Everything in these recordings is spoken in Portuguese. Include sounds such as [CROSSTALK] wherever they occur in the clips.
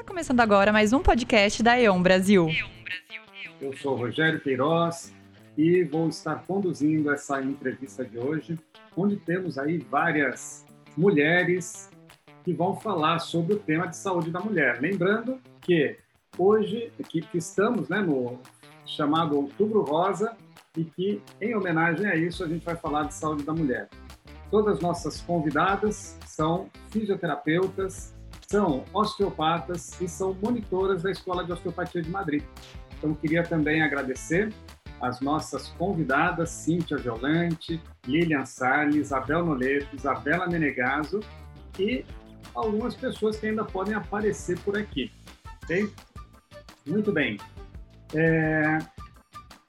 Tá começando agora mais um podcast da E.ON Brasil. Eu sou Rogério Queiroz e vou estar conduzindo essa entrevista de hoje, onde temos aí várias mulheres que vão falar sobre o tema de saúde da mulher. Lembrando que hoje que, estamos né, no chamado Outubro Rosa e que, em homenagem a isso, a gente vai falar de saúde da mulher. Todas as nossas convidadas são fisioterapeutas, são osteopatas e são monitoras da Escola de Osteopatia de Madrid. Então, queria também agradecer as nossas convidadas, Cíntia Violante, Lilian Salles, Isabel Noleto, Isabela Menegaso e algumas pessoas que ainda podem aparecer por aqui. Ok? Muito bem. É...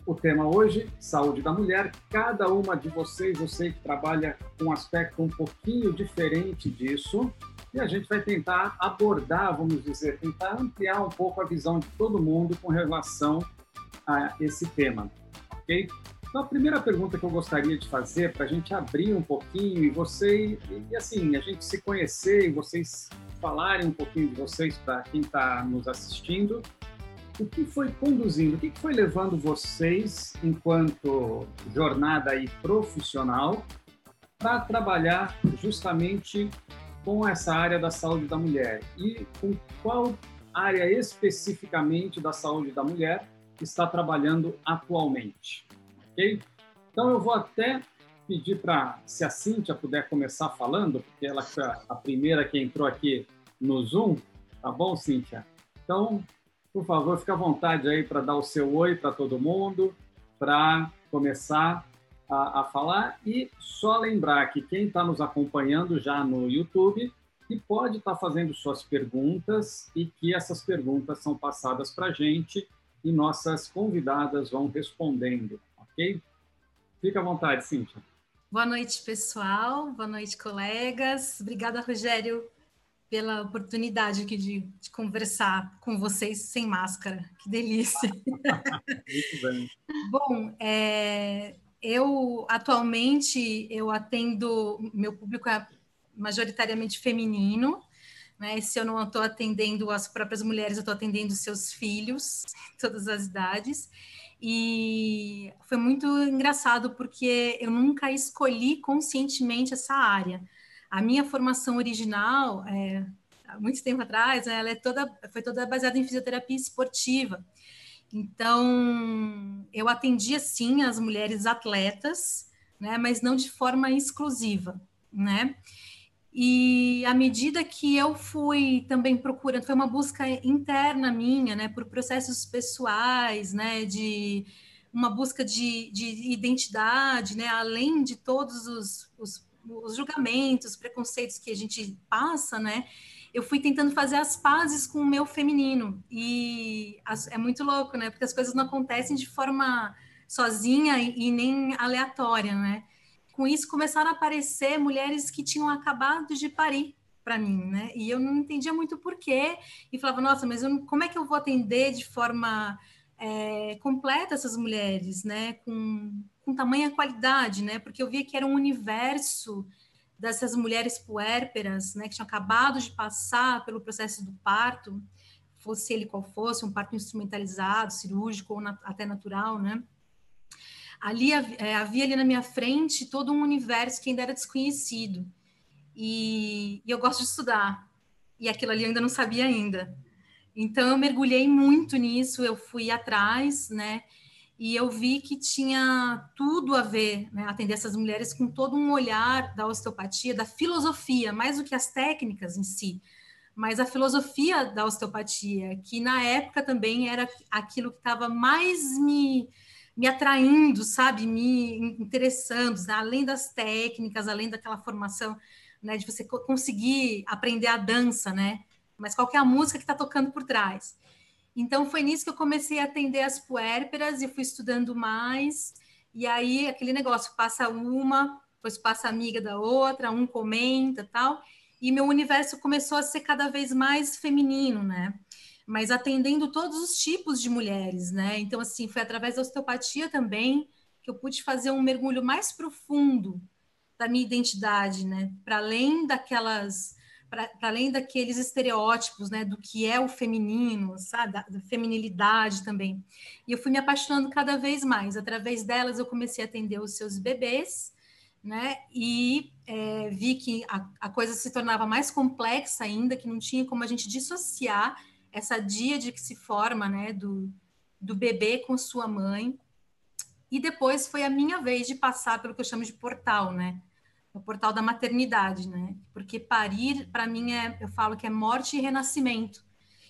O tema hoje, saúde da mulher. Cada uma de vocês, eu sei que trabalha com um aspecto um pouquinho diferente disso, e a gente vai tentar abordar, vamos dizer, tentar ampliar um pouco a visão de todo mundo com relação a esse tema, ok? Então, a primeira pergunta que eu gostaria de fazer, para a gente abrir um pouquinho e você, e assim, a gente se conhecer e vocês falarem um pouquinho de vocês para quem está nos assistindo, o que foi conduzindo, o que foi levando vocês, enquanto jornada aí profissional, para trabalhar justamente com essa área da saúde da mulher e com qual área especificamente da saúde da mulher está trabalhando atualmente, ok? Então eu vou até pedir para se a Cíntia puder começar falando, porque ela foi a primeira que entrou aqui no Zoom, tá bom, Cíntia? Então, por favor, fique à vontade aí para dar o seu oi para todo mundo, para começar a, a falar. E só lembrar que quem está nos acompanhando já no YouTube que pode estar tá fazendo suas perguntas e que essas perguntas são passadas para a gente e nossas convidadas vão respondendo, ok? Fica à vontade, Cíntia. Boa noite, pessoal. Boa noite, colegas. Obrigada, Rogério, pela oportunidade aqui de, de conversar com vocês sem máscara. Que delícia. [LAUGHS] Muito bem. Bom, é, eu atualmente eu atendo meu público é majoritariamente feminino, né? Se eu não estou atendendo as próprias mulheres, eu estou atendendo seus filhos, [LAUGHS] todas as idades. E foi muito engraçado porque eu nunca escolhi conscientemente essa área. A minha formação original, é, há muito tempo atrás, ela é toda, foi toda baseada em fisioterapia esportiva. Então, eu atendia sim as mulheres atletas, né, mas não de forma exclusiva, né? E à medida que eu fui também procurando, foi uma busca interna minha, né, por processos pessoais, né, de uma busca de, de identidade, né, além de todos os, os, os julgamentos, preconceitos que a gente passa, né, eu fui tentando fazer as pazes com o meu feminino. E as, é muito louco, né? Porque as coisas não acontecem de forma sozinha e, e nem aleatória, né? Com isso começaram a aparecer mulheres que tinham acabado de parir para mim, né? E eu não entendia muito porquê e falava, nossa, mas como é que eu vou atender de forma é, completa essas mulheres, né? Com, com tamanha qualidade, né? Porque eu via que era um universo dessas mulheres puérperas, né, que tinham acabado de passar pelo processo do parto, fosse ele qual fosse, um parto instrumentalizado, cirúrgico ou até natural, né? Ali é, havia ali na minha frente todo um universo que ainda era desconhecido. E, e eu gosto de estudar. E aquilo ali eu ainda não sabia ainda. Então eu mergulhei muito nisso, eu fui atrás, né? E eu vi que tinha tudo a ver, né, atender essas mulheres com todo um olhar da osteopatia, da filosofia, mais do que as técnicas em si, mas a filosofia da osteopatia, que na época também era aquilo que estava mais me, me atraindo, sabe, me interessando, né? além das técnicas, além daquela formação, né, de você conseguir aprender a dança, né, mas qual é a música que está tocando por trás. Então foi nisso que eu comecei a atender as puérperas e fui estudando mais. E aí aquele negócio passa uma, depois passa amiga da outra, um comenta, tal. E meu universo começou a ser cada vez mais feminino, né? Mas atendendo todos os tipos de mulheres, né? Então assim, foi através da osteopatia também que eu pude fazer um mergulho mais profundo da minha identidade, né? Para além daquelas para além daqueles estereótipos, né, do que é o feminino, sabe, da, da, feminilidade também. E eu fui me apaixonando cada vez mais. Através delas, eu comecei a atender os seus bebês, né, e é, vi que a, a, coisa se tornava mais complexa ainda, que não tinha como a gente dissociar essa díade que se forma, né, do, do bebê com sua mãe. E depois foi a minha vez de passar pelo que eu chamo de portal, né, o portal da maternidade, né? Porque parir, para mim, é, eu falo que é morte e renascimento.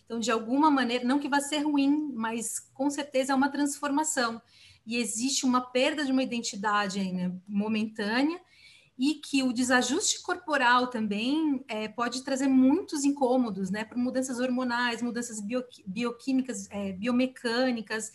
Então, de alguma maneira, não que vá ser ruim, mas com certeza é uma transformação. E existe uma perda de uma identidade aí, né, momentânea, e que o desajuste corporal também é, pode trazer muitos incômodos, né, por mudanças hormonais, mudanças bio, bioquímicas, é, biomecânicas.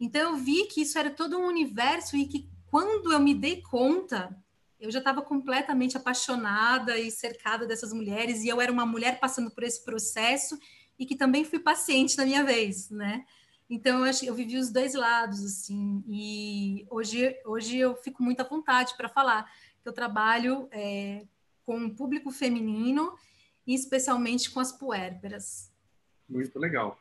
Então, eu vi que isso era todo um universo e que quando eu me dei conta eu já estava completamente apaixonada e cercada dessas mulheres, e eu era uma mulher passando por esse processo e que também fui paciente na minha vez, né? Então, eu, acho, eu vivi os dois lados, assim, e hoje, hoje eu fico muito à vontade para falar que eu trabalho é, com o público feminino e especialmente com as puérperas. Muito legal.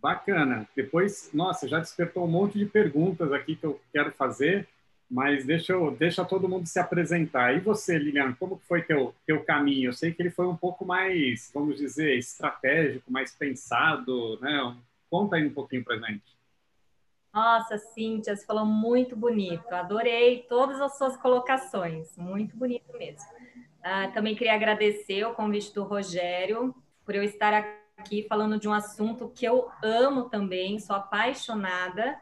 Bacana. Depois, nossa, já despertou um monte de perguntas aqui que eu quero fazer mas deixa, eu, deixa todo mundo se apresentar. E você, Lilian, como foi teu, teu caminho? Eu sei que ele foi um pouco mais, vamos dizer, estratégico, mais pensado, né? Conta aí um pouquinho para gente. Nossa, Cíntia, você falou muito bonito. Adorei todas as suas colocações. Muito bonito mesmo. Ah, também queria agradecer o convite do Rogério por eu estar aqui falando de um assunto que eu amo também, sou apaixonada.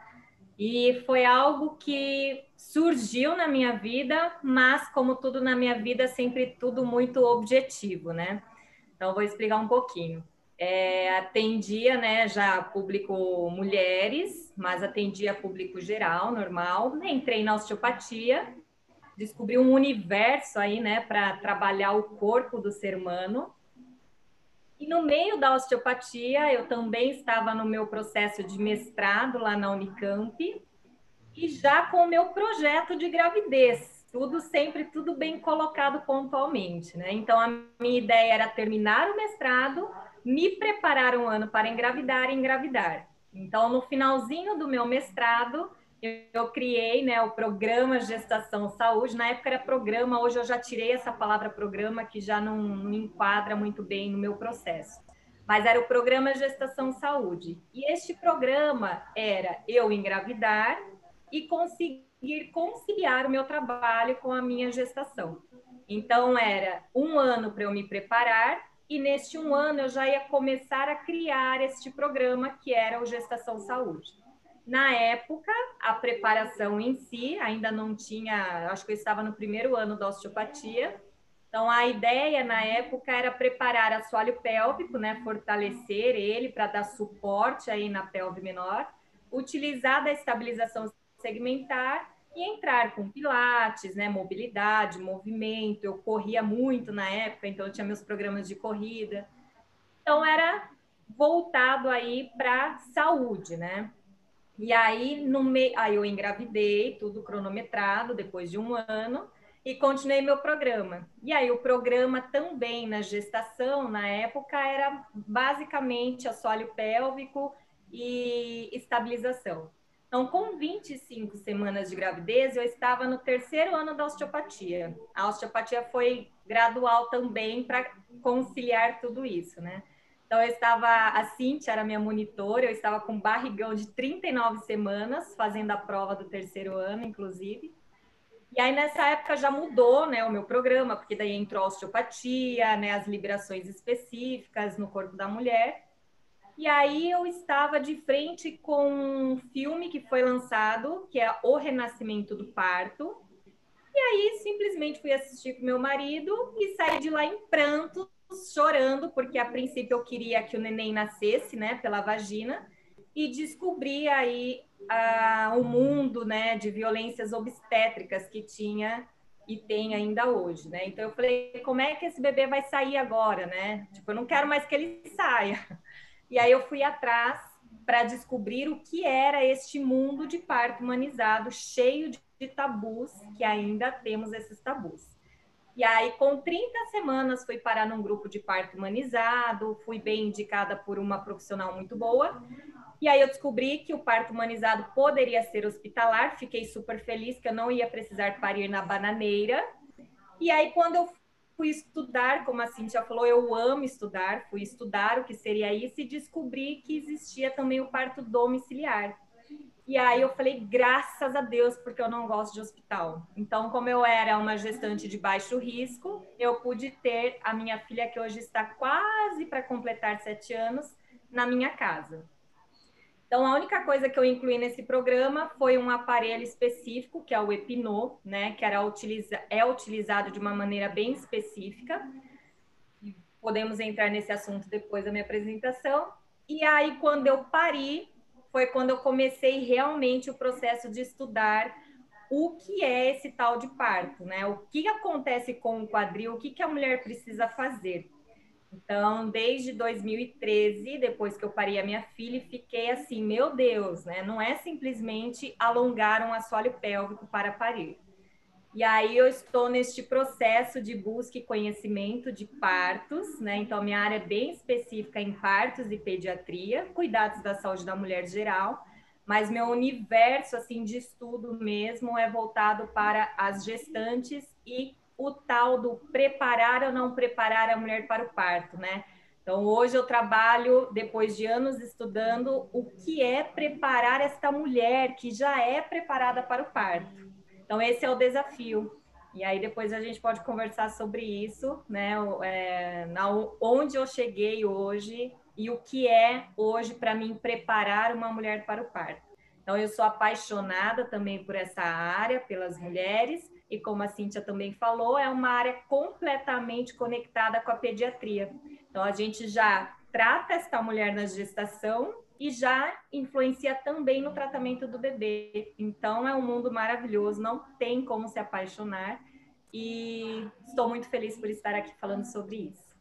E foi algo que surgiu na minha vida, mas como tudo na minha vida, sempre tudo muito objetivo, né? Então vou explicar um pouquinho. É, atendia, né, já público mulheres, mas atendia público geral, normal. Entrei na osteopatia, descobri um universo aí, né, para trabalhar o corpo do ser humano. E no meio da osteopatia, eu também estava no meu processo de mestrado lá na Unicamp e já com o meu projeto de gravidez, tudo sempre tudo bem colocado pontualmente, né? Então a minha ideia era terminar o mestrado, me preparar um ano para engravidar e engravidar. Então no finalzinho do meu mestrado, eu criei né, o programa Gestação Saúde. Na época era programa, hoje eu já tirei essa palavra programa, que já não, não enquadra muito bem no meu processo. Mas era o programa Gestação Saúde. E este programa era eu engravidar e conseguir conciliar o meu trabalho com a minha gestação. Então, era um ano para eu me preparar, e neste um ano eu já ia começar a criar este programa que era o Gestação Saúde. Na época, a preparação em si ainda não tinha, acho que eu estava no primeiro ano da osteopatia. Então, a ideia na época era preparar assoalho pélvico, né, fortalecer ele para dar suporte aí na pelve menor, utilizar da estabilização segmentar e entrar com pilates, né, mobilidade, movimento. Eu corria muito na época, então eu tinha meus programas de corrida. Então era voltado aí para saúde, né? E aí, no meio, aí eu engravidei, tudo cronometrado, depois de um ano, e continuei meu programa. E aí, o programa também na gestação, na época, era basicamente assoalho pélvico e estabilização. Então, com 25 semanas de gravidez, eu estava no terceiro ano da osteopatia. A osteopatia foi gradual também para conciliar tudo isso, né? Então, eu estava, a Cintia era minha monitora, eu estava com barrigão de 39 semanas, fazendo a prova do terceiro ano, inclusive. E aí, nessa época, já mudou né, o meu programa, porque daí entrou a osteopatia, né, as liberações específicas no corpo da mulher. E aí, eu estava de frente com um filme que foi lançado, que é O Renascimento do Parto. E aí, simplesmente fui assistir com meu marido e saí de lá em prantos chorando, porque a princípio eu queria que o neném nascesse, né, pela vagina, e descobri aí o mundo, né, de violências obstétricas que tinha e tem ainda hoje, né? Então eu falei, como é que esse bebê vai sair agora, né? Tipo, eu não quero mais que ele [LAUGHS] saia. E aí eu fui atrás para descobrir o que era este mundo de parto humanizado, cheio de tabus, que ainda temos esses tabus. E aí, com 30 semanas, fui parar num grupo de parto humanizado, fui bem indicada por uma profissional muito boa. E aí eu descobri que o parto humanizado poderia ser hospitalar, fiquei super feliz que eu não ia precisar parir na bananeira. E aí, quando eu fui estudar, como a Cintia falou, eu amo estudar, fui estudar o que seria isso e descobri que existia também o parto domiciliar. E aí eu falei, graças a Deus, porque eu não gosto de hospital. Então, como eu era uma gestante de baixo risco, eu pude ter a minha filha, que hoje está quase para completar sete anos, na minha casa. Então, a única coisa que eu incluí nesse programa foi um aparelho específico, que é o Epinô, né, que era utiliza é utilizado de uma maneira bem específica. Podemos entrar nesse assunto depois da minha apresentação. E aí, quando eu pari, foi quando eu comecei realmente o processo de estudar o que é esse tal de parto, né? O que acontece com o quadril, o que, que a mulher precisa fazer. Então, desde 2013, depois que eu parei a minha filha, fiquei assim, meu Deus, né? Não é simplesmente alongar um assoalho pélvico para parir. E aí eu estou neste processo de busca e conhecimento de partos, né? Então minha área é bem específica em partos e pediatria, cuidados da saúde da mulher geral, mas meu universo assim de estudo mesmo é voltado para as gestantes e o tal do preparar ou não preparar a mulher para o parto, né? Então hoje eu trabalho depois de anos estudando o que é preparar esta mulher que já é preparada para o parto. Então, esse é o desafio. E aí depois a gente pode conversar sobre isso, né? É, na, onde eu cheguei hoje e o que é hoje para mim preparar uma mulher para o parto. Então, eu sou apaixonada também por essa área, pelas mulheres, e como a Cíntia também falou, é uma área completamente conectada com a pediatria. Então, a gente já trata esta mulher na gestação e já influencia também no tratamento do bebê. Então é um mundo maravilhoso, não tem como se apaixonar e estou muito feliz por estar aqui falando sobre isso.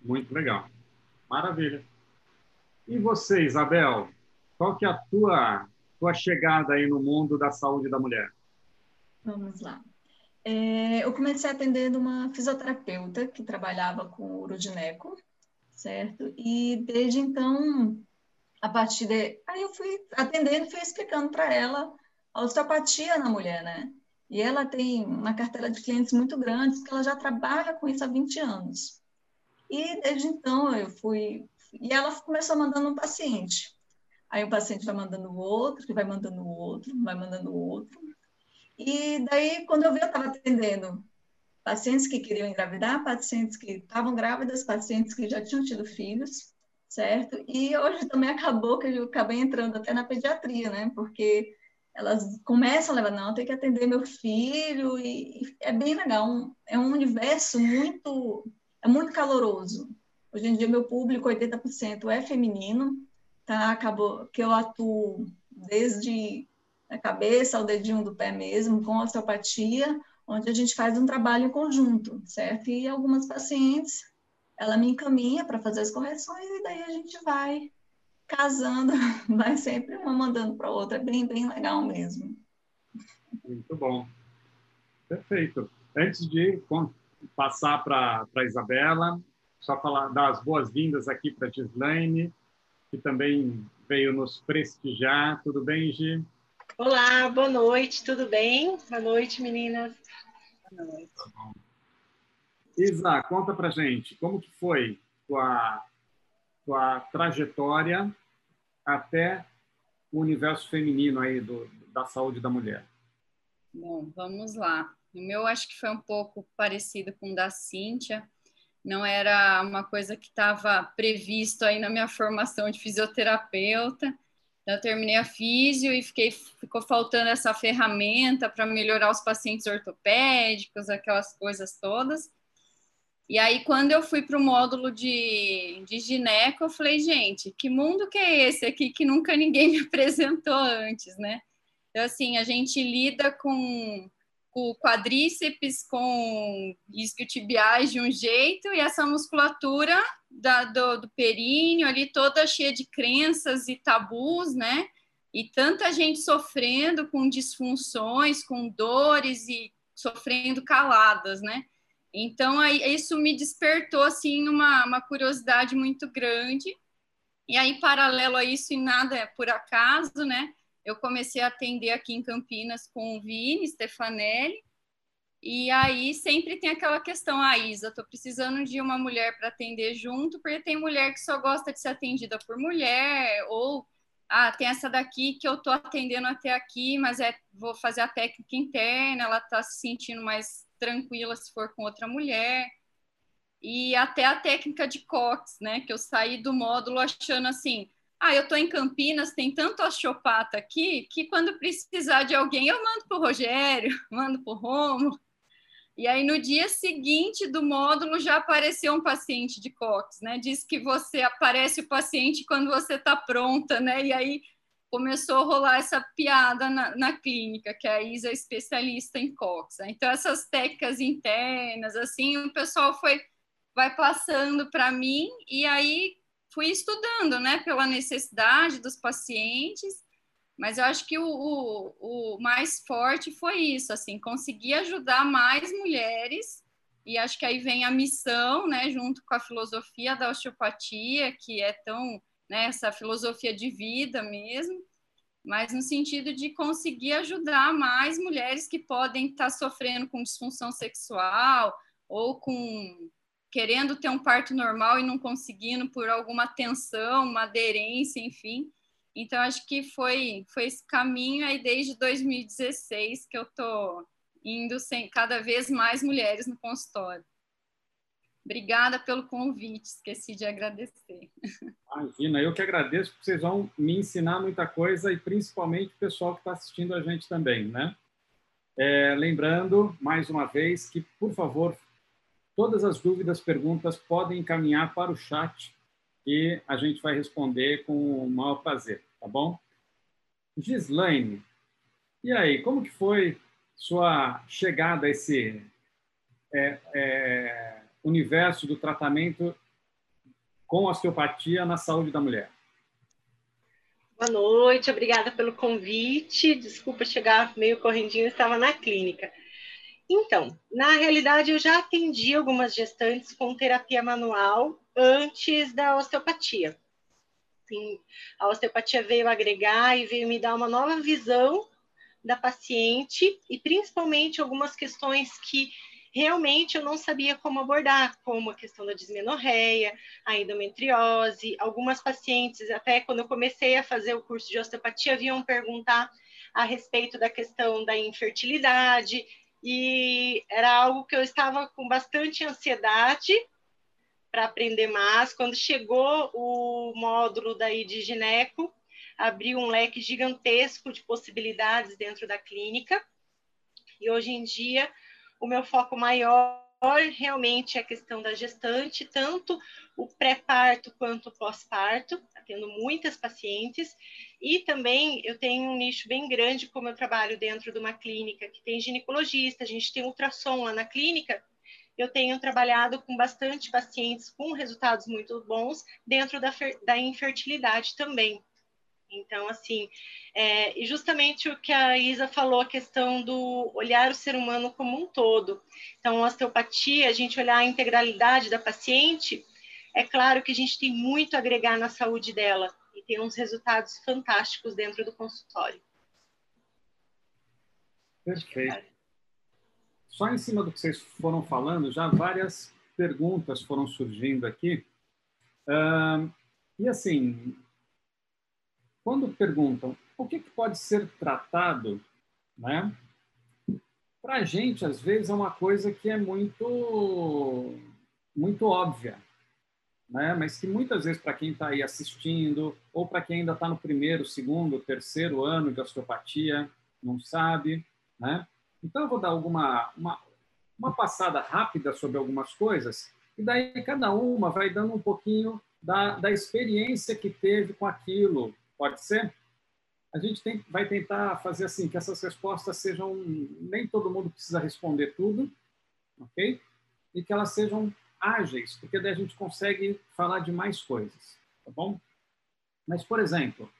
Muito legal. Maravilha. E você, Isabel, qual que é a tua tua chegada aí no mundo da saúde da mulher? Vamos lá. É, eu comecei atendendo uma fisioterapeuta que trabalhava com urogineco, certo? E desde então a partir de. Aí eu fui atendendo fui explicando para ela a osteopatia na mulher, né? E ela tem uma carteira de clientes muito grande, porque ela já trabalha com isso há 20 anos. E desde então eu fui. E ela começou mandando um paciente. Aí o paciente vai mandando o outro, que vai mandando o outro, vai mandando o outro. E daí, quando eu vi, eu estava atendendo pacientes que queriam engravidar, pacientes que estavam grávidas, pacientes que já tinham tido filhos certo? E hoje também acabou que eu acabei entrando até na pediatria, né? Porque elas começam a levar, não, tem que atender meu filho, e, e é bem legal, um, é um universo muito, é muito caloroso. Hoje em dia, meu público, 80% é feminino, tá? Acabou que eu atuo desde a cabeça ao dedinho do pé mesmo, com osteopatia, onde a gente faz um trabalho em conjunto, certo? E algumas pacientes ela me encaminha para fazer as correções e daí a gente vai casando, [LAUGHS] vai sempre uma mandando para outra, é bem, bem legal mesmo. Muito bom. Perfeito. Antes de passar para a Isabela, só falar, dar as boas-vindas aqui para a Gislaine, que também veio nos prestigiar. Tudo bem, Gi? Olá, boa noite, tudo bem? Boa noite, meninas. Boa noite. Tá bom. Isa, conta pra gente, como que foi tua, tua trajetória até o universo feminino aí do, da saúde da mulher? Bom, vamos lá. O meu acho que foi um pouco parecido com o da Cíntia. Não era uma coisa que estava previsto aí na minha formação de fisioterapeuta. Eu terminei a físio e fiquei, ficou faltando essa ferramenta para melhorar os pacientes ortopédicos, aquelas coisas todas. E aí, quando eu fui para o módulo de, de gineco, eu falei, gente, que mundo que é esse aqui que nunca ninguém [LAUGHS] me apresentou antes, né? Então, assim, a gente lida com, com quadríceps, com isquiotibiais de um jeito, e essa musculatura da, do, do períneo ali toda cheia de crenças e tabus, né? E tanta gente sofrendo com disfunções, com dores e sofrendo caladas, né? Então, aí, isso me despertou, assim, uma, uma curiosidade muito grande. E aí, paralelo a isso, e nada é por acaso, né? Eu comecei a atender aqui em Campinas com o Vini Stefanelli, e aí sempre tem aquela questão, ah, Isa, tô precisando de uma mulher para atender junto, porque tem mulher que só gosta de ser atendida por mulher, ou ah, tem essa daqui que eu tô atendendo até aqui, mas é vou fazer a técnica interna, ela tá se sentindo mais tranquila se for com outra mulher. E até a técnica de Cox, né, que eu saí do módulo achando assim, ah, eu tô em Campinas, tem tanto osteopata aqui, que quando precisar de alguém eu mando pro Rogério, [LAUGHS] mando pro Romo. E aí, no dia seguinte do módulo, já apareceu um paciente de COX, né? Diz que você aparece o paciente quando você está pronta, né? E aí começou a rolar essa piada na, na, clínica, que a Isa é especialista em COX. Né? Então, essas técnicas internas, assim, o pessoal foi vai passando para mim e aí fui estudando, né, pela necessidade dos pacientes mas eu acho que o, o, o, mais forte foi isso, assim, conseguir ajudar mais mulheres, e acho que aí vem a missão, né, junto com a filosofia da osteopatia, que é tão, né, essa filosofia de vida mesmo, mas no sentido de conseguir ajudar mais mulheres que podem estar sofrendo com disfunção sexual ou com querendo ter um parto normal e não conseguindo por alguma tensão, uma aderência, enfim. Então, acho que foi, foi esse caminho aí desde 2016 que eu estou indo sem cada vez mais mulheres no consultório. Obrigada pelo convite, esqueci de agradecer. Imagina, eu que agradeço, porque vocês vão me ensinar muita coisa e principalmente o pessoal que está assistindo a gente também, né? É, lembrando, mais uma vez, que, por favor, todas as dúvidas, perguntas podem encaminhar para o chat e a gente vai responder com o maior prazer tá bom? Gislaine, e aí, como que foi sua chegada a esse é, é, universo do tratamento com osteopatia na saúde da mulher? Boa noite, obrigada pelo convite. Desculpa chegar meio correndinho, estava na clínica. Então, na realidade, eu já atendi algumas gestantes com terapia manual antes da osteopatia. Assim, a osteopatia veio agregar e veio me dar uma nova visão da paciente e principalmente algumas questões que realmente eu não sabia como abordar, como a questão da dismenorreia, a endometriose. Algumas pacientes, até quando eu comecei a fazer o curso de osteopatia, vinham perguntar a respeito da questão da infertilidade, e era algo que eu estava com bastante ansiedade para aprender mais. Quando chegou o módulo daí de gineco, abriu um leque gigantesco de possibilidades dentro da clínica. E hoje em dia, o meu foco maior realmente é a questão da gestante, tanto o pré-parto quanto o pós-parto, tendo muitas pacientes, e também eu tenho um nicho bem grande, como eu trabalho dentro de uma clínica que tem ginecologista, a gente tem ultrassom lá na clínica, eu tenho trabalhado com bastante pacientes com resultados muito bons dentro da, da infertilidade também. Então, assim, é, e justamente o que a Isa falou, a questão do olhar o ser humano como um todo. Então, a osteopatia, a gente olhar a integralidade da paciente, é claro que a gente tem muito a agregar na saúde dela e tem uns resultados fantásticos dentro do consultório. Perfeito só em cima do que vocês foram falando, já várias perguntas foram surgindo aqui. Uh, e assim, quando perguntam o que, que pode ser tratado, né? Para a gente, às vezes, é uma coisa que é muito, muito óbvia, né? Mas que muitas vezes, para quem está aí assistindo, ou para quem ainda está no primeiro, segundo, terceiro ano de osteopatia, não sabe, né? Então, eu vou dar alguma uma, uma passada rápida sobre algumas coisas, e daí cada uma vai dando um pouquinho da, da experiência que teve com aquilo. Pode ser? A gente tem, vai tentar fazer assim, que essas respostas sejam. Nem todo mundo precisa responder tudo, ok? E que elas sejam ágeis, porque daí a gente consegue falar de mais coisas, tá bom? Mas, por exemplo,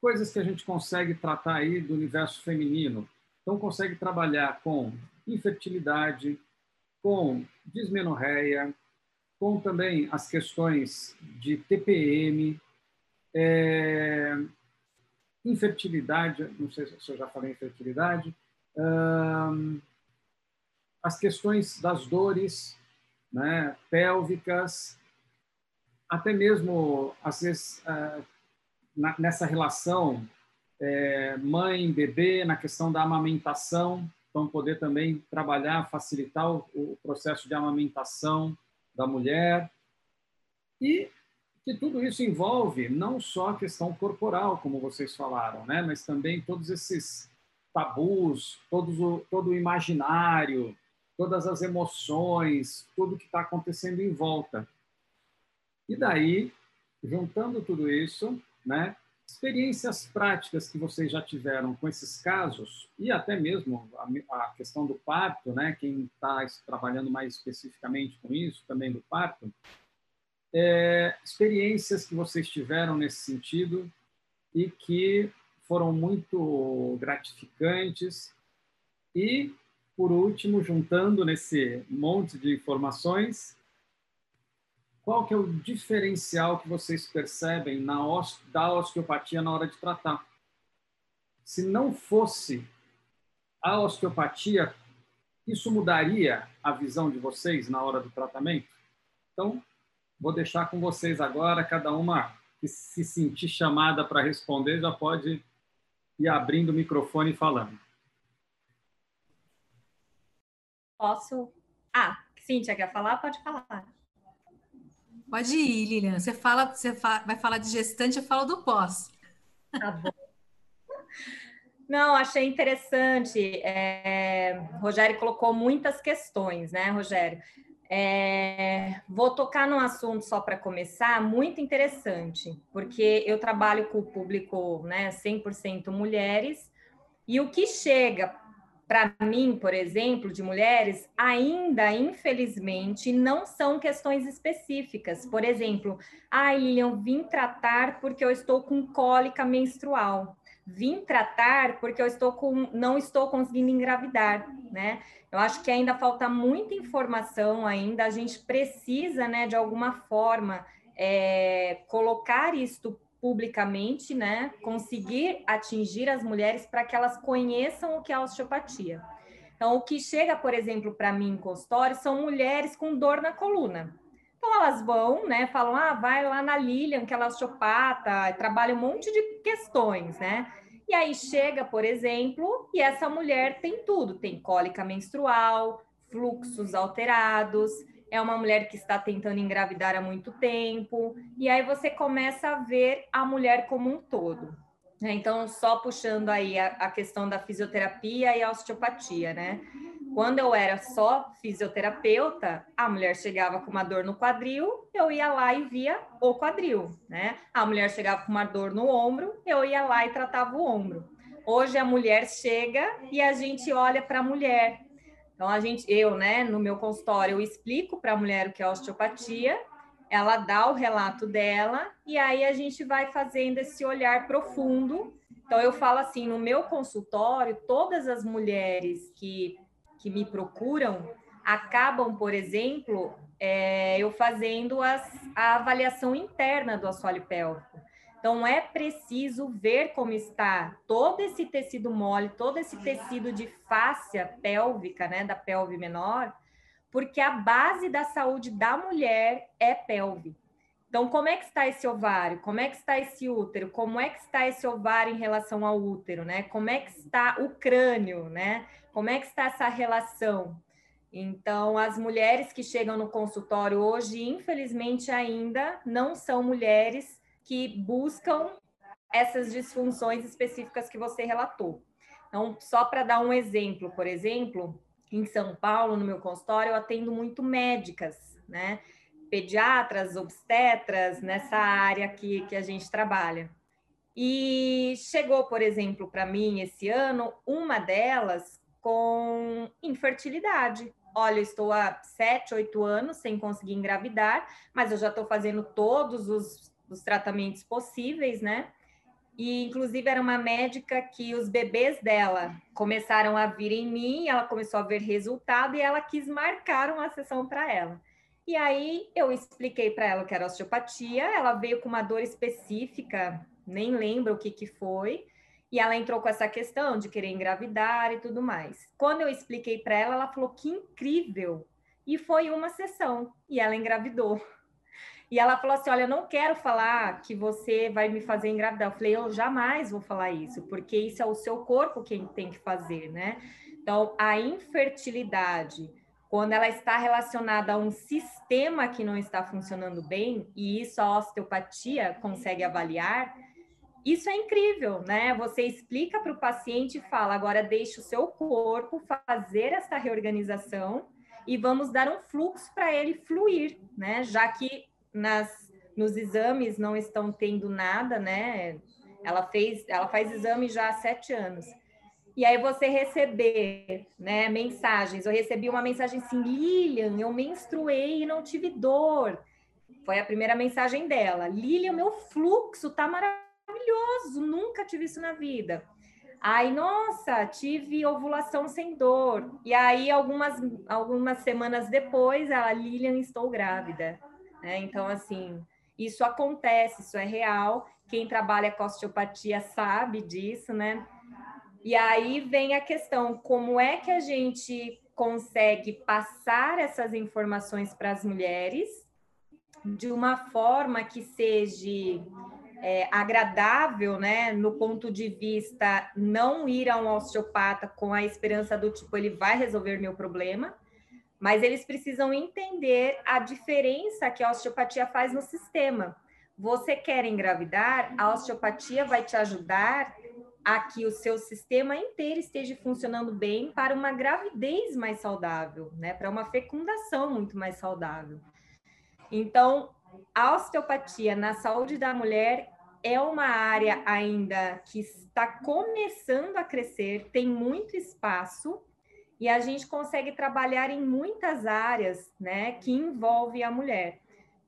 coisas que a gente consegue tratar aí do universo feminino, então, consegue trabalhar com infertilidade, com dismenorreia, com também as questões de TPM, é, infertilidade, não sei se eu já falei infertilidade, as questões das dores né, pélvicas, até mesmo, às vezes, uh, na, nessa relação é, mãe-bebê, na questão da amamentação, então poder também trabalhar, facilitar o, o processo de amamentação da mulher. E que tudo isso envolve não só a questão corporal, como vocês falaram, né, mas também todos esses tabus, todos o, todo o imaginário, todas as emoções, tudo que está acontecendo em volta. E daí, juntando tudo isso, né, experiências práticas que vocês já tiveram com esses casos e até mesmo a, a questão do parto, né, quem está trabalhando mais especificamente com isso, também do parto, é, experiências que vocês tiveram nesse sentido e que foram muito gratificantes. E, por último, juntando nesse monte de informações, qual que é o diferencial que vocês percebem na da osteopatia na hora de tratar? Se não fosse a osteopatia, isso mudaria a visão de vocês na hora do tratamento? Então, Vou deixar com vocês agora, cada uma que se sentir chamada para responder já pode ir abrindo o microfone e falando. Posso? Ah, Cíntia quer falar? Pode falar. Pode ir, Lilian. Você fala, você vai falar de gestante, eu falo do pós. Tá bom. Não, achei interessante. É, Rogério colocou muitas questões, né, Rogério? É, vou tocar num assunto só para começar, muito interessante, porque eu trabalho com o público né, 100% mulheres, e o que chega para mim, por exemplo, de mulheres, ainda, infelizmente, não são questões específicas. Por exemplo, ah, Lilian, vim tratar porque eu estou com cólica menstrual vim tratar porque eu estou com, não estou conseguindo engravidar, né? Eu acho que ainda falta muita informação ainda, a gente precisa, né, de alguma forma, é, colocar isto publicamente, né, conseguir atingir as mulheres para que elas conheçam o que é a osteopatia. Então, o que chega, por exemplo, para mim em consultório são mulheres com dor na coluna. Então, elas vão, né, falam, ah, vai lá na Lilian, que ela é osteopata, trabalha um monte de questões, né? E aí chega, por exemplo, e essa mulher tem tudo: tem cólica menstrual, fluxos alterados, é uma mulher que está tentando engravidar há muito tempo, e aí você começa a ver a mulher como um todo. Né? Então, só puxando aí a, questão da fisioterapia e a osteopatia, né? Quando eu era só fisioterapeuta, a mulher chegava com uma dor no quadril, eu ia lá e via o quadril, né? A mulher chegava com uma dor no ombro, eu ia lá e tratava o ombro. Hoje a mulher chega e a gente olha para a mulher. Então a gente, eu, né, no meu consultório, eu explico para a mulher o que é osteopatia, ela dá o relato dela e aí a gente vai fazendo esse olhar profundo. Então eu falo assim, no meu consultório, todas as mulheres que que me procuram acabam, por exemplo, é, eu fazendo as, a avaliação interna do assoalho pélvico. Então, é preciso ver como está todo esse tecido mole, todo esse tecido de fáscia pélvica, né, da pelve menor, porque a base da saúde da mulher é pelve. Então, como é que está esse ovário? Como é que está esse útero? Como é que está esse ovário em relação ao útero, né? Como é que está o crânio, né? Como é que está essa relação? Então, as mulheres que chegam no consultório hoje, infelizmente, ainda não são mulheres que buscam essas disfunções específicas que você relatou. Então, só para dar um exemplo, por exemplo, em São Paulo, no meu consultório, eu atendo muito médicas, né? Pediatras, obstetras, nessa área que, que a gente trabalha. E chegou, por exemplo, para mim esse ano, uma delas com infertilidade. Olha, eu estou há sete, oito anos sem conseguir engravidar, mas eu já estou fazendo todos os, os tratamentos possíveis, né? e inclusive era uma médica que os bebês dela começaram a vir em mim, ela começou a ver resultado e ela quis marcar uma sessão para ela. E aí eu expliquei para ela que era osteopatia, ela veio com uma dor específica, nem lembro o que que foi, e ela entrou com essa questão de querer engravidar e tudo mais. Quando eu expliquei para ela, ela falou que incrível. E foi uma sessão e ela engravidou. [LAUGHS] E ela falou assim: Olha, eu não quero falar que você vai me fazer engravidar. Eu falei: Eu jamais vou falar isso, porque isso é o seu corpo quem tem que fazer, né? Então, a infertilidade, quando ela está relacionada a um sistema que não está funcionando bem, e isso a osteopatia consegue avaliar, isso é incrível, né? Você explica para o paciente e fala: agora deixe o seu corpo fazer essa reorganização e vamos dar um fluxo para ele fluir, né? Já que nas, nos exames não estão tendo nada, né? Ela fez, ela faz exame já há sete anos. E aí você receber, né, mensagens. Eu recebi uma mensagem assim, Lilian, eu menstruei e não tive dor. Foi a primeira mensagem dela. Lilian, meu fluxo tá maravilhoso maravilhoso, nunca tive isso na vida. Aí, nossa, tive ovulação sem dor. E aí, algumas, algumas semanas depois, a Lilian, estou grávida. Né? Então, assim, isso acontece, isso é real. Quem trabalha com osteopatia sabe disso, né? E aí vem a questão: como é que a gente consegue passar essas informações para as mulheres de uma forma que seja é, agradável, né, no ponto de vista não ir a um osteopata com a esperança do tipo ele vai resolver meu problema, mas eles precisam entender a diferença que a osteopatia faz no sistema. Você quer engravidar, a osteopatia vai te ajudar a que o seu sistema inteiro esteja funcionando bem para uma gravidez mais saudável, né? Para uma fecundação muito mais saudável. Então, a osteopatia na saúde da mulher é uma área ainda que está começando a crescer, tem muito espaço e a gente consegue trabalhar em muitas áreas, né, que envolve a mulher.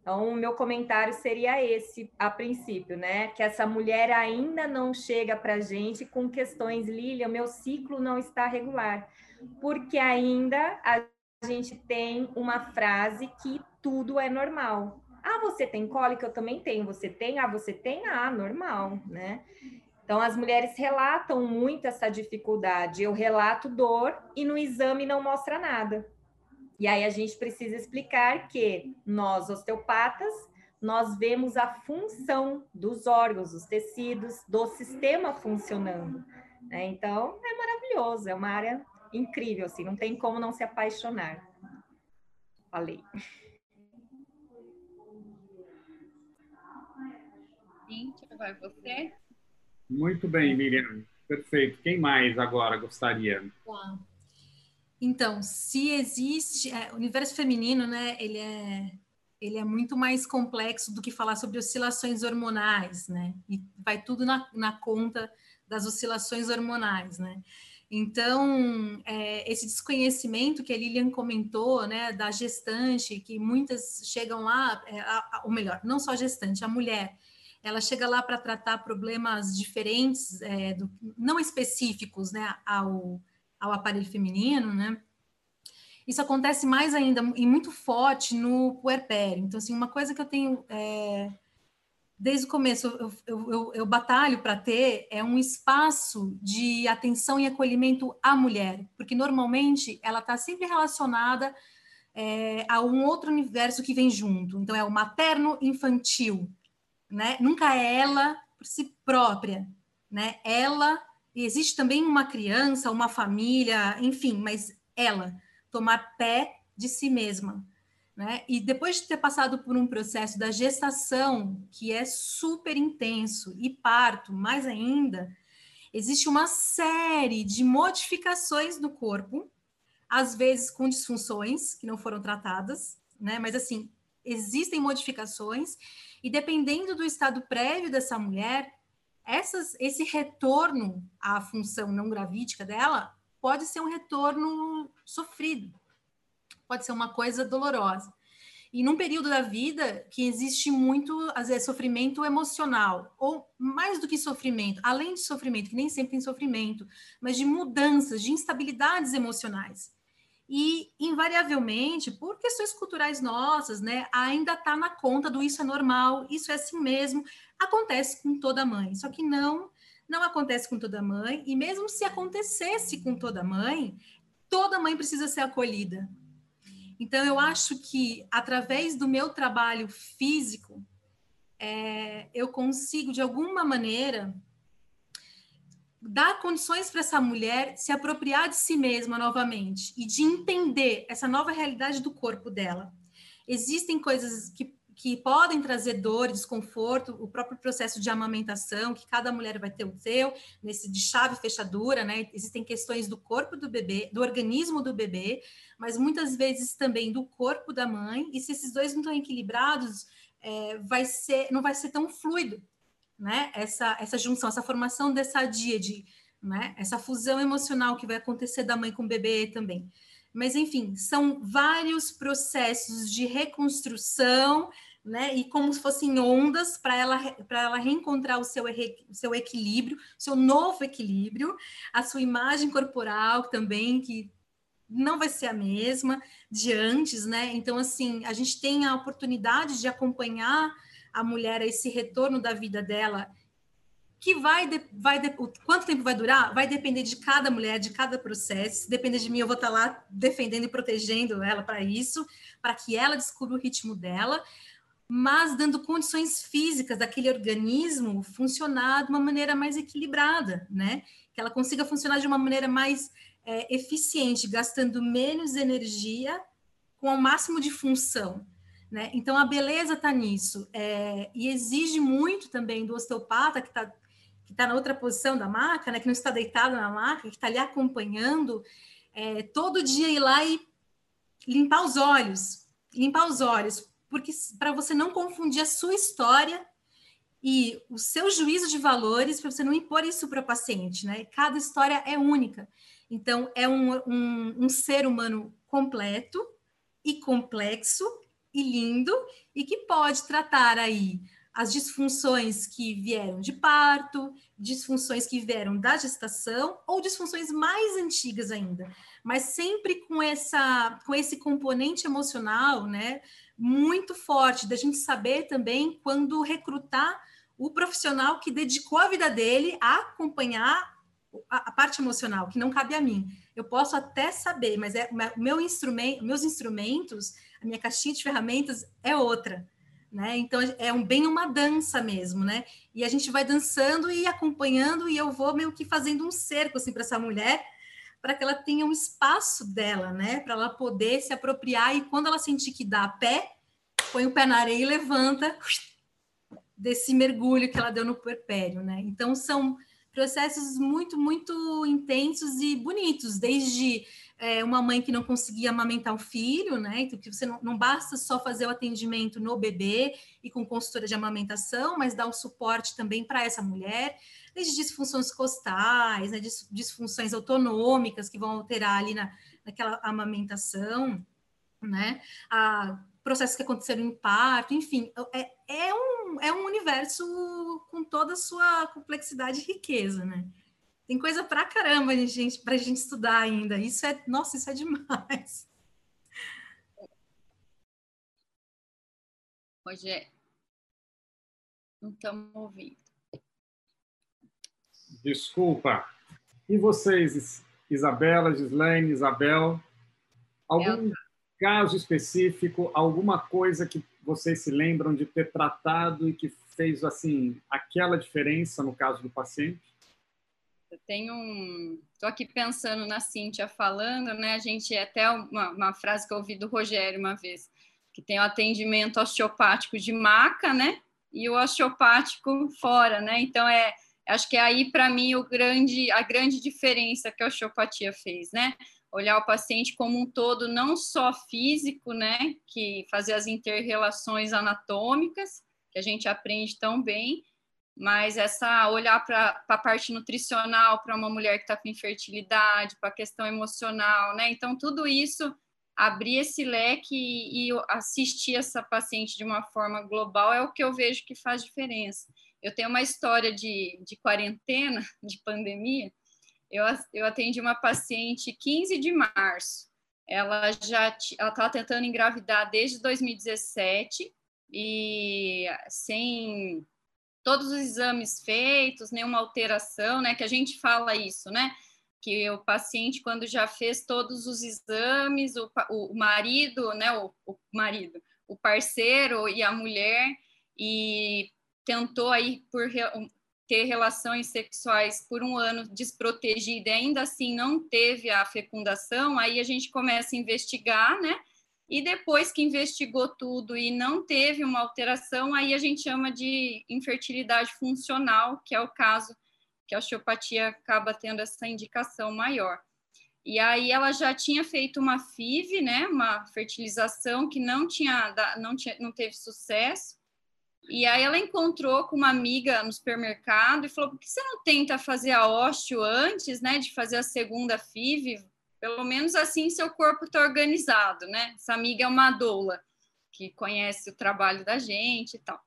Então, o meu comentário seria esse a princípio, né? Que essa mulher ainda não chega para a gente com questões, Lilian, meu ciclo não está regular, porque ainda a gente tem uma frase que tudo é normal. Ah, você tem cólica? Eu também tenho. Você tem? Ah, você tem? Ah, normal, né? Então, as mulheres relatam muito essa dificuldade. Eu relato dor e no exame não mostra nada. E aí a gente precisa explicar que nós, osteopatas, nós vemos a função dos órgãos, dos tecidos, do sistema funcionando. Né? Então, é maravilhoso, é uma área incrível, assim, não tem como não se apaixonar. Falei. Cíntia, vai você? Muito bem, Miriam. Perfeito. Quem mais agora gostaria? Então, se existe é, o universo feminino, né? Ele é ele é muito mais complexo do que falar sobre oscilações hormonais, né? E vai tudo na, na conta das oscilações hormonais, né? Então, é, esse desconhecimento que a Lilian comentou, né, da gestante, que muitas chegam lá, é, a, a, ou melhor, não só a gestante, a mulher, ela chega lá para tratar problemas diferentes, é, do, não específicos né, ao, ao aparelho feminino, né? Isso acontece mais ainda e muito forte no puerpério. Então, assim, uma coisa que eu tenho é, desde o começo eu, eu, eu, eu batalho para ter é um espaço de atenção e acolhimento à mulher, porque normalmente ela está sempre relacionada é, a um outro universo que vem junto. Então, é o materno infantil, né? Nunca é ela por si própria, né? Ela existe também uma criança, uma família, enfim, mas ela tomar pé de si mesma, né? E depois de ter passado por um processo da gestação que é super intenso e parto, mais ainda, existe uma série de modificações no corpo, às vezes com disfunções que não foram tratadas, né? Mas assim, existem modificações e dependendo do estado prévio dessa mulher, essas, esse retorno à função não gravídica dela pode ser um retorno sofrido, pode ser uma coisa dolorosa. E num período da vida que existe muito, às vezes, sofrimento emocional, ou mais do que sofrimento, além de sofrimento, que nem sempre tem sofrimento, mas de mudanças, de instabilidades emocionais. E, invariavelmente, por questões culturais nossas, né, ainda está na conta do isso é normal, isso é assim mesmo, acontece com toda mãe. Só que não, não acontece com toda mãe, e mesmo se acontecesse com toda mãe, toda mãe precisa ser acolhida, então, eu acho que através do meu trabalho físico, é, eu consigo, de alguma maneira, dar condições para essa mulher se apropriar de si mesma novamente e de entender essa nova realidade do corpo dela. Existem coisas que que podem trazer dor, desconforto, o próprio processo de amamentação, que cada mulher vai ter o seu, nesse de chave fechadura, né? Existem questões do corpo do bebê, do organismo do bebê, mas muitas vezes também do corpo da mãe, e se esses dois não estão equilibrados, é, vai ser, não vai ser tão fluido, né? Essa, essa junção, essa formação dessa díade, né? Essa fusão emocional que vai acontecer da mãe com o bebê também. Mas, enfim, são vários processos de reconstrução, né? E como se fossem ondas para ela, para ela reencontrar o seu, seu equilíbrio, seu novo equilíbrio, a sua imagem corporal também, que não vai ser a mesma de antes, né? Então, assim, a gente tem a oportunidade de acompanhar a mulher a esse retorno da vida dela, que vai, vai quanto tempo vai durar? Vai depender de cada mulher, de cada processo. Depender de mim, eu vou estar lá defendendo e protegendo ela para isso, para que ela descubra o ritmo dela mas dando condições físicas daquele organismo funcionar de uma maneira mais equilibrada, né? Que ela consiga funcionar de uma maneira mais é, eficiente, gastando menos energia com o máximo de função, né? Então a beleza está nisso é, e exige muito também do osteopata que está que tá na outra posição da maca, né? Que não está deitado na maca, que está ali acompanhando, é, todo dia ir lá e limpar os olhos, limpar os olhos, porque para você não confundir a sua história e o seu juízo de valores, para você não impor isso para o paciente, né? Cada história é única. Então, é um, um, um ser humano completo e complexo e lindo e que pode tratar aí as disfunções que vieram de parto, disfunções que vieram da gestação ou disfunções mais antigas ainda, mas sempre com essa com esse componente emocional, né, muito forte da gente saber também quando recrutar o profissional que dedicou a vida dele a acompanhar a, parte emocional, que não cabe a mim. Eu posso até saber, mas é meu instrumento, meus instrumentos, a minha caixinha de ferramentas é outra. Né? Então é um, bem uma dança mesmo, né? E a gente vai dançando e acompanhando e eu vou meio que fazendo um cerco assim para essa mulher para que ela tenha um espaço dela, né? Para ela poder se apropriar e quando ela sentir que dá pé, põe o pé na areia e levanta desse mergulho que ela deu no puerpério, né? Então são processos muito, muito intensos e bonitos, desde é, uma mãe que não conseguia amamentar o filho, né? Então, que você não, não basta só fazer o atendimento no bebê e com consultora de amamentação, mas dar o suporte também para essa mulher desde disfunções costais, né, disfunções autonômicas que vão alterar ali na, naquela amamentação, né, a processos que aconteceram em parto, enfim, é, é, um, é um universo com toda a sua complexidade e riqueza, né? Tem coisa pra caramba, gente, pra gente estudar ainda. Isso é, nossa, isso é demais. Rogério, não estamos ouvindo. Desculpa. E vocês, Isabela, Gislaine, Isabel? Algum caso específico, alguma coisa que vocês se lembram de ter tratado e que fez assim aquela diferença no caso do paciente? Eu um. Estou aqui pensando na Cíntia falando, né? A gente até uma, uma frase que eu ouvi do Rogério uma vez, que tem o atendimento osteopático de maca, né? E o osteopático fora, né? Então é acho que é aí para mim o grande a grande diferença que a osteopatia fez, né? Olhar o paciente como um todo, não só físico, né? Que fazer as interrelações anatômicas, que a gente aprende tão bem, mas essa olhar para a parte nutricional, para uma mulher que está com infertilidade, para a questão emocional, né? Então, tudo isso abrir esse leque e, e assistir essa paciente de uma forma global é o que eu vejo que faz diferença. Eu tenho uma história de, de quarentena, [LAUGHS] de pandemia. Eu, eu atendi uma paciente 15 de março. Ela já estava tentando engravidar desde 2017 e sem todos os exames feitos, nenhuma alteração, né? Que a gente fala isso, né? Que o paciente, quando já fez todos os exames, o, o marido, né? O, o marido, o parceiro e a mulher, e tentou aí por ter relações sexuais por um ano desprotegida e ainda assim não teve a fecundação, aí a gente começa a investigar, né? E depois que investigou tudo e não teve uma alteração, aí a gente chama de infertilidade funcional, que é o caso que a osteopatia acaba tendo essa indicação maior. E aí ela já tinha feito uma FIV, né, uma fertilização que não tinha, não tinha, não teve sucesso. E aí ela encontrou com uma amiga no supermercado e falou: por que você não tenta fazer a osteo antes, né, de fazer a segunda FIV? Pelo menos assim seu corpo está organizado, né? Essa amiga é uma doula que conhece o trabalho da gente e tal.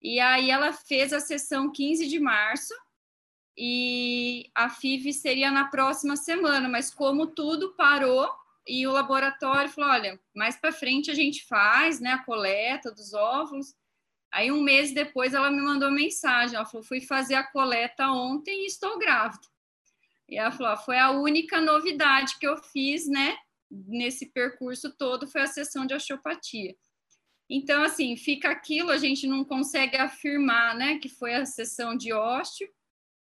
E aí ela fez a sessão 15 de março e a FIV seria na próxima semana, mas como tudo parou e o laboratório falou, olha, mais para frente a gente faz, né, a coleta dos óvulos. Aí um mês depois ela me mandou mensagem, ela falou, fui fazer a coleta ontem e estou grávida. E ela falou: foi a única novidade que eu fiz, né, nesse percurso todo foi a sessão de osteopatia. Então, assim, fica aquilo, a gente não consegue afirmar, né, que foi a sessão de ósteo,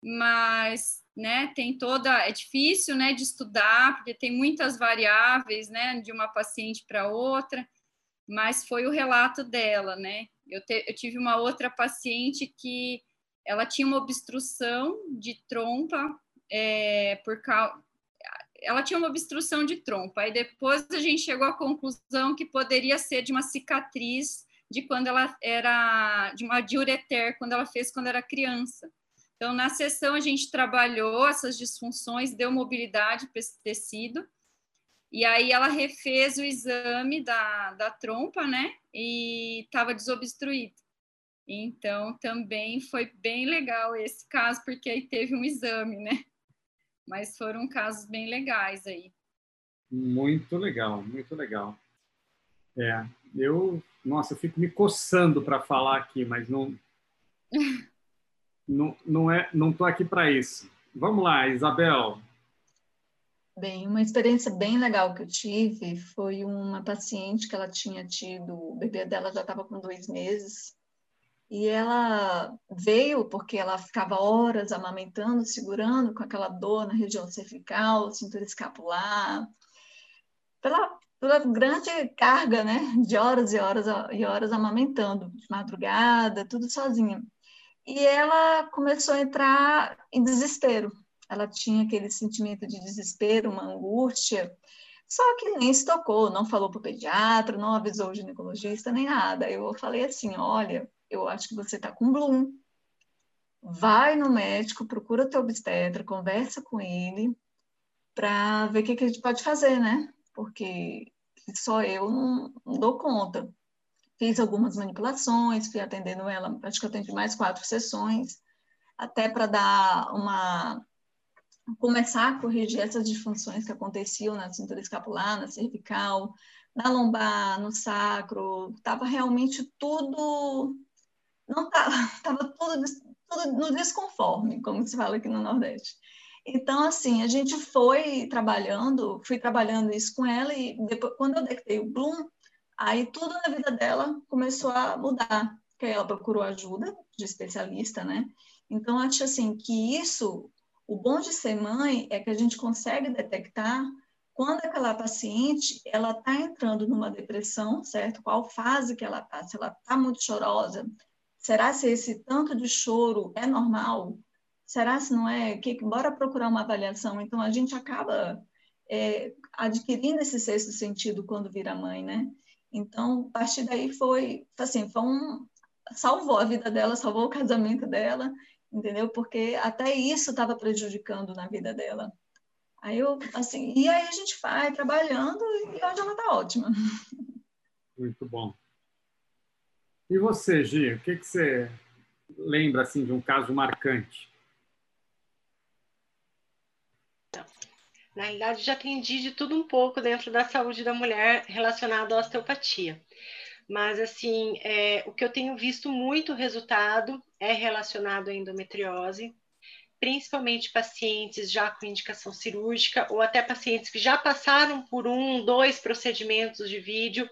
mas, né, tem toda, é difícil, né, de estudar, porque tem muitas variáveis, né, de uma paciente para outra, mas foi o relato dela, né. Eu, te, eu tive uma outra paciente que ela tinha uma obstrução de trompa é, por causa. Ela tinha uma obstrução de trompa, aí depois a gente chegou à conclusão que poderia ser de uma cicatriz de quando ela era, de uma diureter, quando ela fez quando era criança. Então, na sessão, a gente trabalhou essas disfunções, deu mobilidade para esse tecido, e aí ela refez o exame da, da trompa, né? E estava desobstruído. Então, também foi bem legal esse caso, porque aí teve um exame, né? Mas foram casos bem legais aí. Muito legal, muito legal. É, eu, nossa, eu fico me coçando para falar aqui, mas não, [LAUGHS] não, não é, não tô aqui para isso. Vamos lá, Isabel. Bem, uma experiência bem legal que eu tive foi uma paciente que ela tinha tido, o bebê dela já estava com dois meses, e ela veio porque ela ficava horas amamentando, segurando com aquela dor na região cervical, cintura escapular, pela, pela grande carga, né, de horas e horas e horas amamentando, de madrugada, tudo sozinha. E ela começou a entrar em desespero. Ela tinha aquele sentimento de desespero, uma angústia, só que nem se tocou, não falou para o pediatra, não avisou o ginecologista, nem nada. Eu falei assim: olha, eu acho que você está com Bloom. Vai no médico, procura o teu obstetra, conversa com ele para ver o que, que a gente pode fazer, né? Porque só eu não, não dou conta. Fiz algumas manipulações, fui atendendo ela, acho que eu atendi mais quatro sessões, até para dar uma começar a corrigir essas disfunções que aconteciam na cintura escapular, na cervical, na lombar, no sacro, estava realmente tudo não estava [LAUGHS] tava tudo, tudo no desconforme, como se fala aqui no Nordeste. Então, assim, a gente foi trabalhando, fui trabalhando isso com ela e depois, quando eu detectei o Bloom, aí tudo na vida dela começou a mudar, porque ela procurou ajuda de especialista, né? Então, acho assim que isso, o bom de ser mãe é que a gente consegue detectar quando aquela paciente ela está entrando numa depressão, certo? Qual fase que ela está? Se ela está muito chorosa, Será se esse tanto de choro é normal? Será se não é? Que, bora procurar uma avaliação. Então, a gente acaba é, adquirindo esse sexto sentido quando vira mãe, né? Então, a partir daí foi, assim, foi um, salvou a vida dela, salvou o casamento dela, entendeu? Porque até isso estava prejudicando na vida dela. Aí eu, assim, e aí a gente vai trabalhando e hoje ela está ótima. Muito bom. E você, Gi, o que, que você lembra assim de um caso marcante? Na realidade, já atendi de tudo um pouco dentro da saúde da mulher relacionado à osteopatia. Mas, assim, é, o que eu tenho visto muito resultado é relacionado à endometriose, principalmente pacientes já com indicação cirúrgica ou até pacientes que já passaram por um, dois procedimentos de vídeo,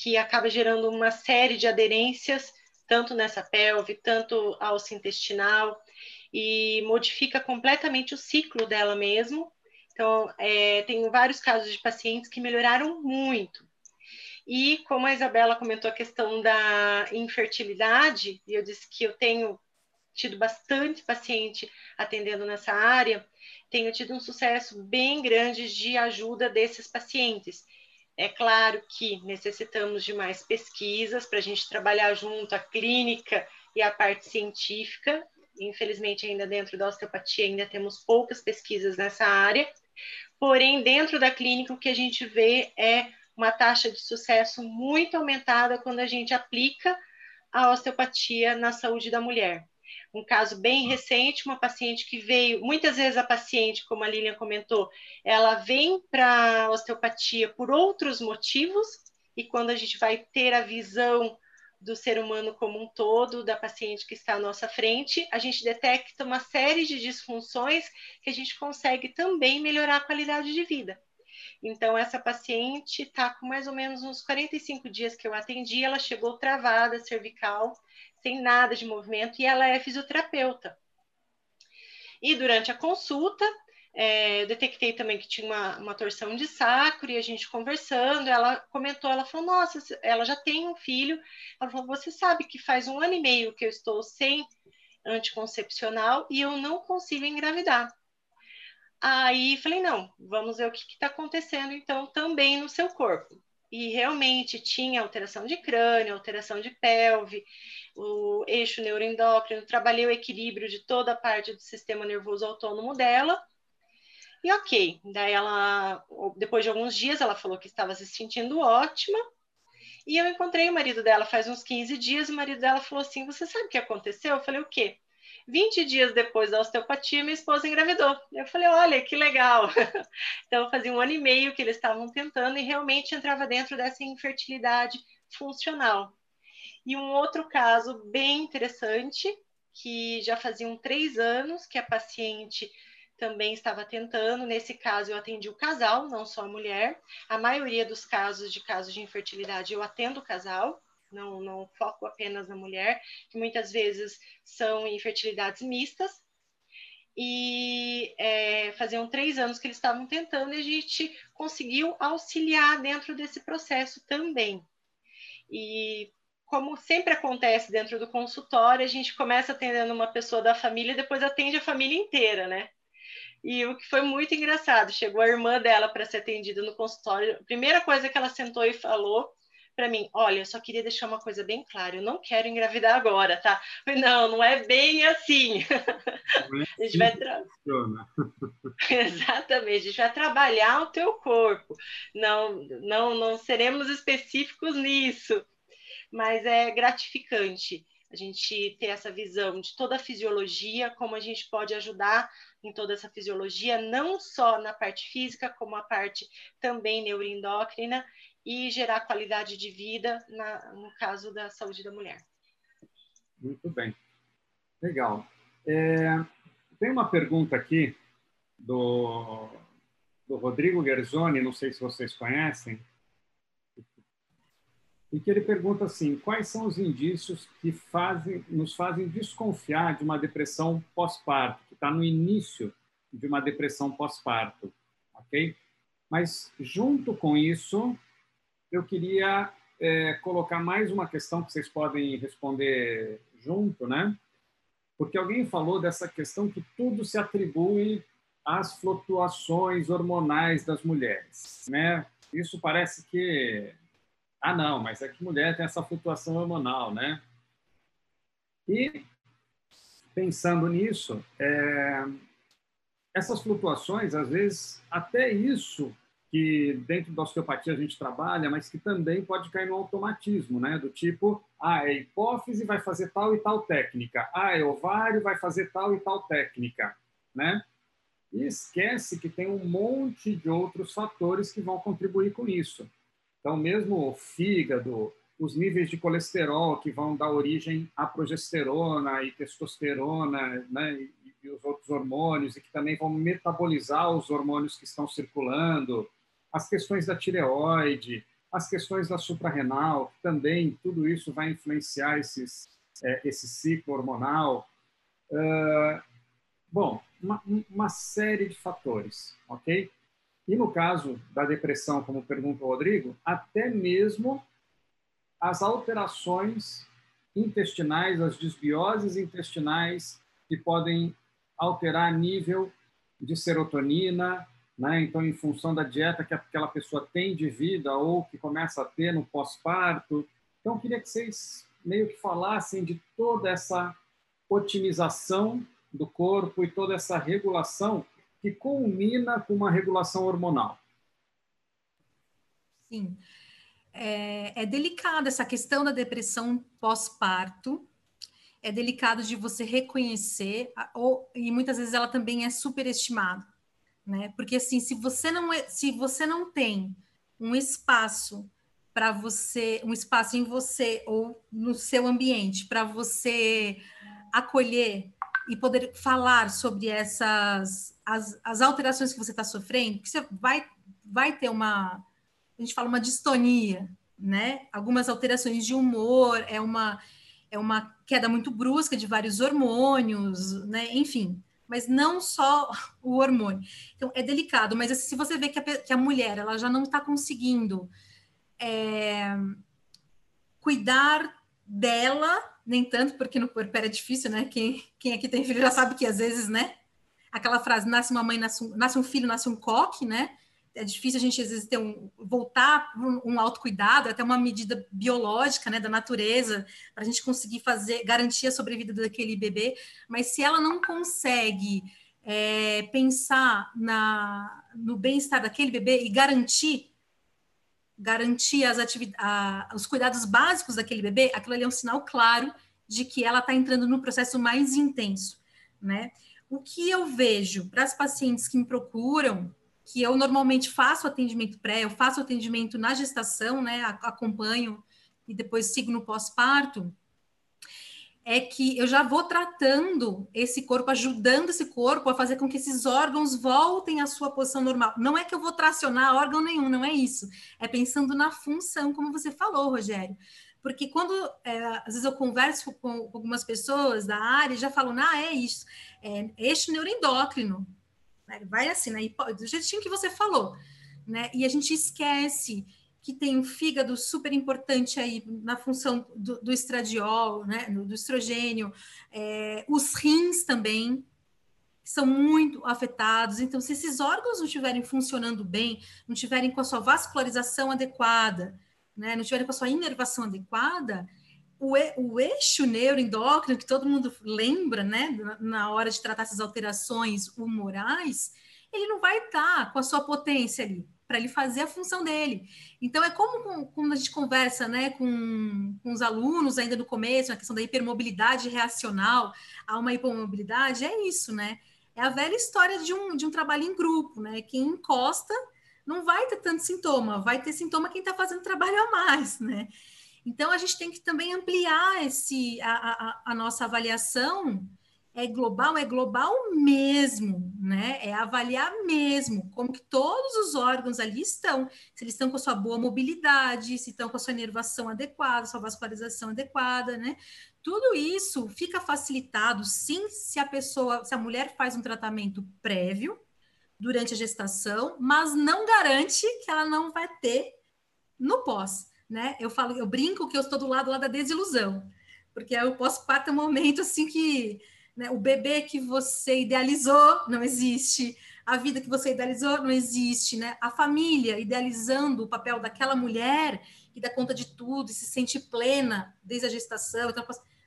que acaba gerando uma série de aderências, tanto nessa pelve, tanto ao intestinal, e modifica completamente o ciclo dela mesmo. Então, é, vários casos de pacientes que melhoraram muito. E como a Isabela comentou a questão da infertilidade, e eu disse que eu tenho tido bastante paciente atendendo nessa área, tenho tido um sucesso bem grande de ajuda desses pacientes. É claro que necessitamos de mais pesquisas para a gente trabalhar junto a clínica e a parte científica. Infelizmente, ainda dentro da osteopatia, ainda temos poucas pesquisas nessa área. Porém, dentro da clínica, o que a gente vê é uma taxa de sucesso muito aumentada quando a gente aplica a osteopatia na saúde da mulher um caso bem recente, uma paciente que veio, muitas vezes a paciente, como a Lilian comentou, ela vem para osteopatia por outros motivos, e quando a gente vai ter a visão do ser humano como um todo, da paciente que está à nossa frente, a gente detecta uma série de disfunções que a gente consegue também melhorar a qualidade de vida. Então, essa paciente está com mais ou menos uns 45 dias que eu atendi, ela chegou travada, cervical, sem nada de movimento, e ela é fisioterapeuta. E durante a consulta, é, eu detectei também que tinha uma, uma, torção de sacro, e a gente conversando, ela comentou, ela falou, nossa, ela já tem um filho, ela falou, você sabe que faz um ano e meio que eu estou sem anticoncepcional e eu não consigo engravidar. Aí falei, não, vamos ver o que está acontecendo então também no seu corpo. E realmente tinha alteração de crânio, alteração de pelve, o eixo neuroendócrino, trabalhei o equilíbrio de toda a parte do sistema nervoso autônomo dela. E ok, daí ela, depois de alguns dias, ela falou que estava se sentindo ótima. E eu encontrei o marido dela faz uns 15 dias, o marido dela falou assim: Você sabe o que aconteceu? Eu falei: O quê? 20 dias depois da osteopatia, minha esposa engravidou. Eu falei: Olha, que legal. [LAUGHS] então, fazia um ano e meio que eles estavam tentando e realmente entrava dentro dessa infertilidade funcional. E um outro caso bem interessante, que já faziam três anos que a paciente também estava tentando. Nesse caso, eu atendi o casal, não só a mulher. A maioria dos casos de casos de infertilidade eu atendo o casal, não, não foco apenas na mulher, que muitas vezes são infertilidades mistas. E é, faziam três anos que eles estavam tentando e a gente conseguiu auxiliar dentro desse processo também. E como sempre acontece dentro do consultório, a gente começa atendendo uma pessoa da família e depois atende a família inteira, né? E o que foi muito engraçado, chegou a irmã dela para ser atendida no consultório. A primeira coisa que ela sentou e falou para mim, olha, eu só queria deixar uma coisa bem clara, eu não quero engravidar agora, tá? Não, não é bem assim. É a gente vai tra... [LAUGHS] Exatamente, a gente vai trabalhar o teu corpo. Não, não, não seremos específicos nisso mas é gratificante a gente ter essa visão de toda a fisiologia, como a gente pode ajudar em toda essa fisiologia, não só na parte física, como a parte também neuroendócrina, e gerar qualidade de vida na, no caso da saúde da mulher. Muito bem. Legal. É, tem uma pergunta aqui do, do Rodrigo Gerzoni, não sei se vocês conhecem, e que ele pergunta assim: quais são os indícios que fazem, nos fazem desconfiar de uma depressão pós-parto, que está no início de uma depressão pós-parto, ok? Mas junto com isso, eu queria é, colocar mais uma questão que vocês podem responder junto, né? Porque alguém falou dessa questão que tudo se atribui às flutuações hormonais das mulheres, né? Isso parece que ah, não, mas é que mulher tem essa flutuação hormonal, né? E pensando nisso, é, essas flutuações, às vezes, até isso que dentro da osteopatia a gente trabalha, mas que também pode cair no automatismo, né? Do tipo, ah, é hipófise vai fazer tal e tal técnica, ah, é ovário vai fazer tal e tal técnica, né? E esquece que tem um monte de outros fatores que vão contribuir com isso. Então, mesmo o fígado, os níveis de colesterol que vão dar origem à progesterona e testosterona, né? E, os outros hormônios, e que também vão metabolizar os hormônios que estão circulando, as questões da tireoide, as questões da suprarrenal, também tudo isso vai influenciar esses, é, esse ciclo hormonal. Uh, bom, uma, uma, série de fatores, ok? E no caso da depressão, como pergunta o Rodrigo, até mesmo as alterações intestinais, as desbioses intestinais que podem alterar nível de serotonina, né? Então, em função da dieta que aquela pessoa tem de vida ou que começa a ter no pós-parto. Então, eu queria que vocês meio que falassem de toda essa otimização do corpo e toda essa regulação que culmina com uma regulação hormonal. Sim. É, é delicada essa questão da depressão pós-parto. É delicado de você reconhecer, ou, e muitas vezes ela também é superestimada né? Porque assim, se você não é, se você não tem um espaço para você, um espaço em você ou no seu ambiente para você acolher e poder falar sobre essas as, as alterações que você está sofrendo, que você vai vai ter uma a gente fala uma distonia, né? Algumas alterações de humor, é uma é uma queda muito brusca de vários hormônios, né? Enfim, mas não só o hormônio. Então, é delicado, mas assim, se você vê que a, que a mulher ela já não está conseguindo é, cuidar dela, nem tanto, porque no corpo era difícil, né? Quem, quem aqui tem filho já sabe que às vezes, né? Aquela frase, nasce uma mãe, nasce um, nasce um filho, nasce um coque, né? É difícil a gente às vezes ter um voltar um, um autocuidado, até uma medida biológica, né, da natureza, para a gente conseguir fazer garantir a sobrevida daquele bebê. Mas se ela não consegue é, pensar na, no bem-estar daquele bebê e garantir garantir as atividades, os cuidados básicos daquele bebê, aquilo ali é um sinal claro de que ela está entrando no processo mais intenso, né? O que eu vejo para as pacientes que me procuram que eu normalmente faço atendimento pré, eu faço atendimento na gestação, né? Acompanho e depois sigo no pós-parto, é que eu já vou tratando esse corpo, ajudando esse corpo a fazer com que esses órgãos voltem à sua posição normal. Não é que eu vou tracionar órgão nenhum, não é isso. É pensando na função, como você falou, Rogério. Porque quando, é, às vezes, eu converso com, algumas pessoas da área, já falam, ah, é isso, é eixo neuroendócrino. Né? Vai assim, né? do jeitinho que você falou. Né? E a gente esquece que tem um fígado super importante aí na função do, do estradiol, né? do estrogênio, é, os rins também são muito afetados. Então, se esses órgãos não estiverem funcionando bem, não estiverem com a sua vascularização adequada, né? não estiverem com a sua inervação adequada, o, o eixo neuroendócrino, que todo mundo lembra, né, na hora de tratar essas alterações humorais, ele não vai estar com a sua potência ali, para ele fazer a função dele. Então, é como quando a gente conversa né, com, com os alunos ainda no começo, a questão da hipermobilidade reacional a uma hipomobilidade, é isso, né? É a velha história de um, de um trabalho em grupo, né? Quem encosta não vai ter tanto sintoma, vai ter sintoma quem está fazendo trabalho a mais, né? Então, a gente tem que também ampliar esse, a, a, a nossa avaliação. É global, é global mesmo, né? É avaliar mesmo como que todos os órgãos ali estão, se eles estão com a sua boa mobilidade, se estão com a sua inervação adequada, sua vascularização adequada, né? Tudo isso fica facilitado, sim, se a pessoa, se a mulher faz um tratamento prévio durante a gestação, mas não garante que ela não vai ter no pós né? Eu falo, eu brinco que eu estou do lado lá da desilusão, porque eu posso partir um momento assim que né, o bebê que você idealizou não existe, a vida que você idealizou não existe, né? A família idealizando o papel daquela mulher que dá conta de tudo e se sente plena desde a gestação, então,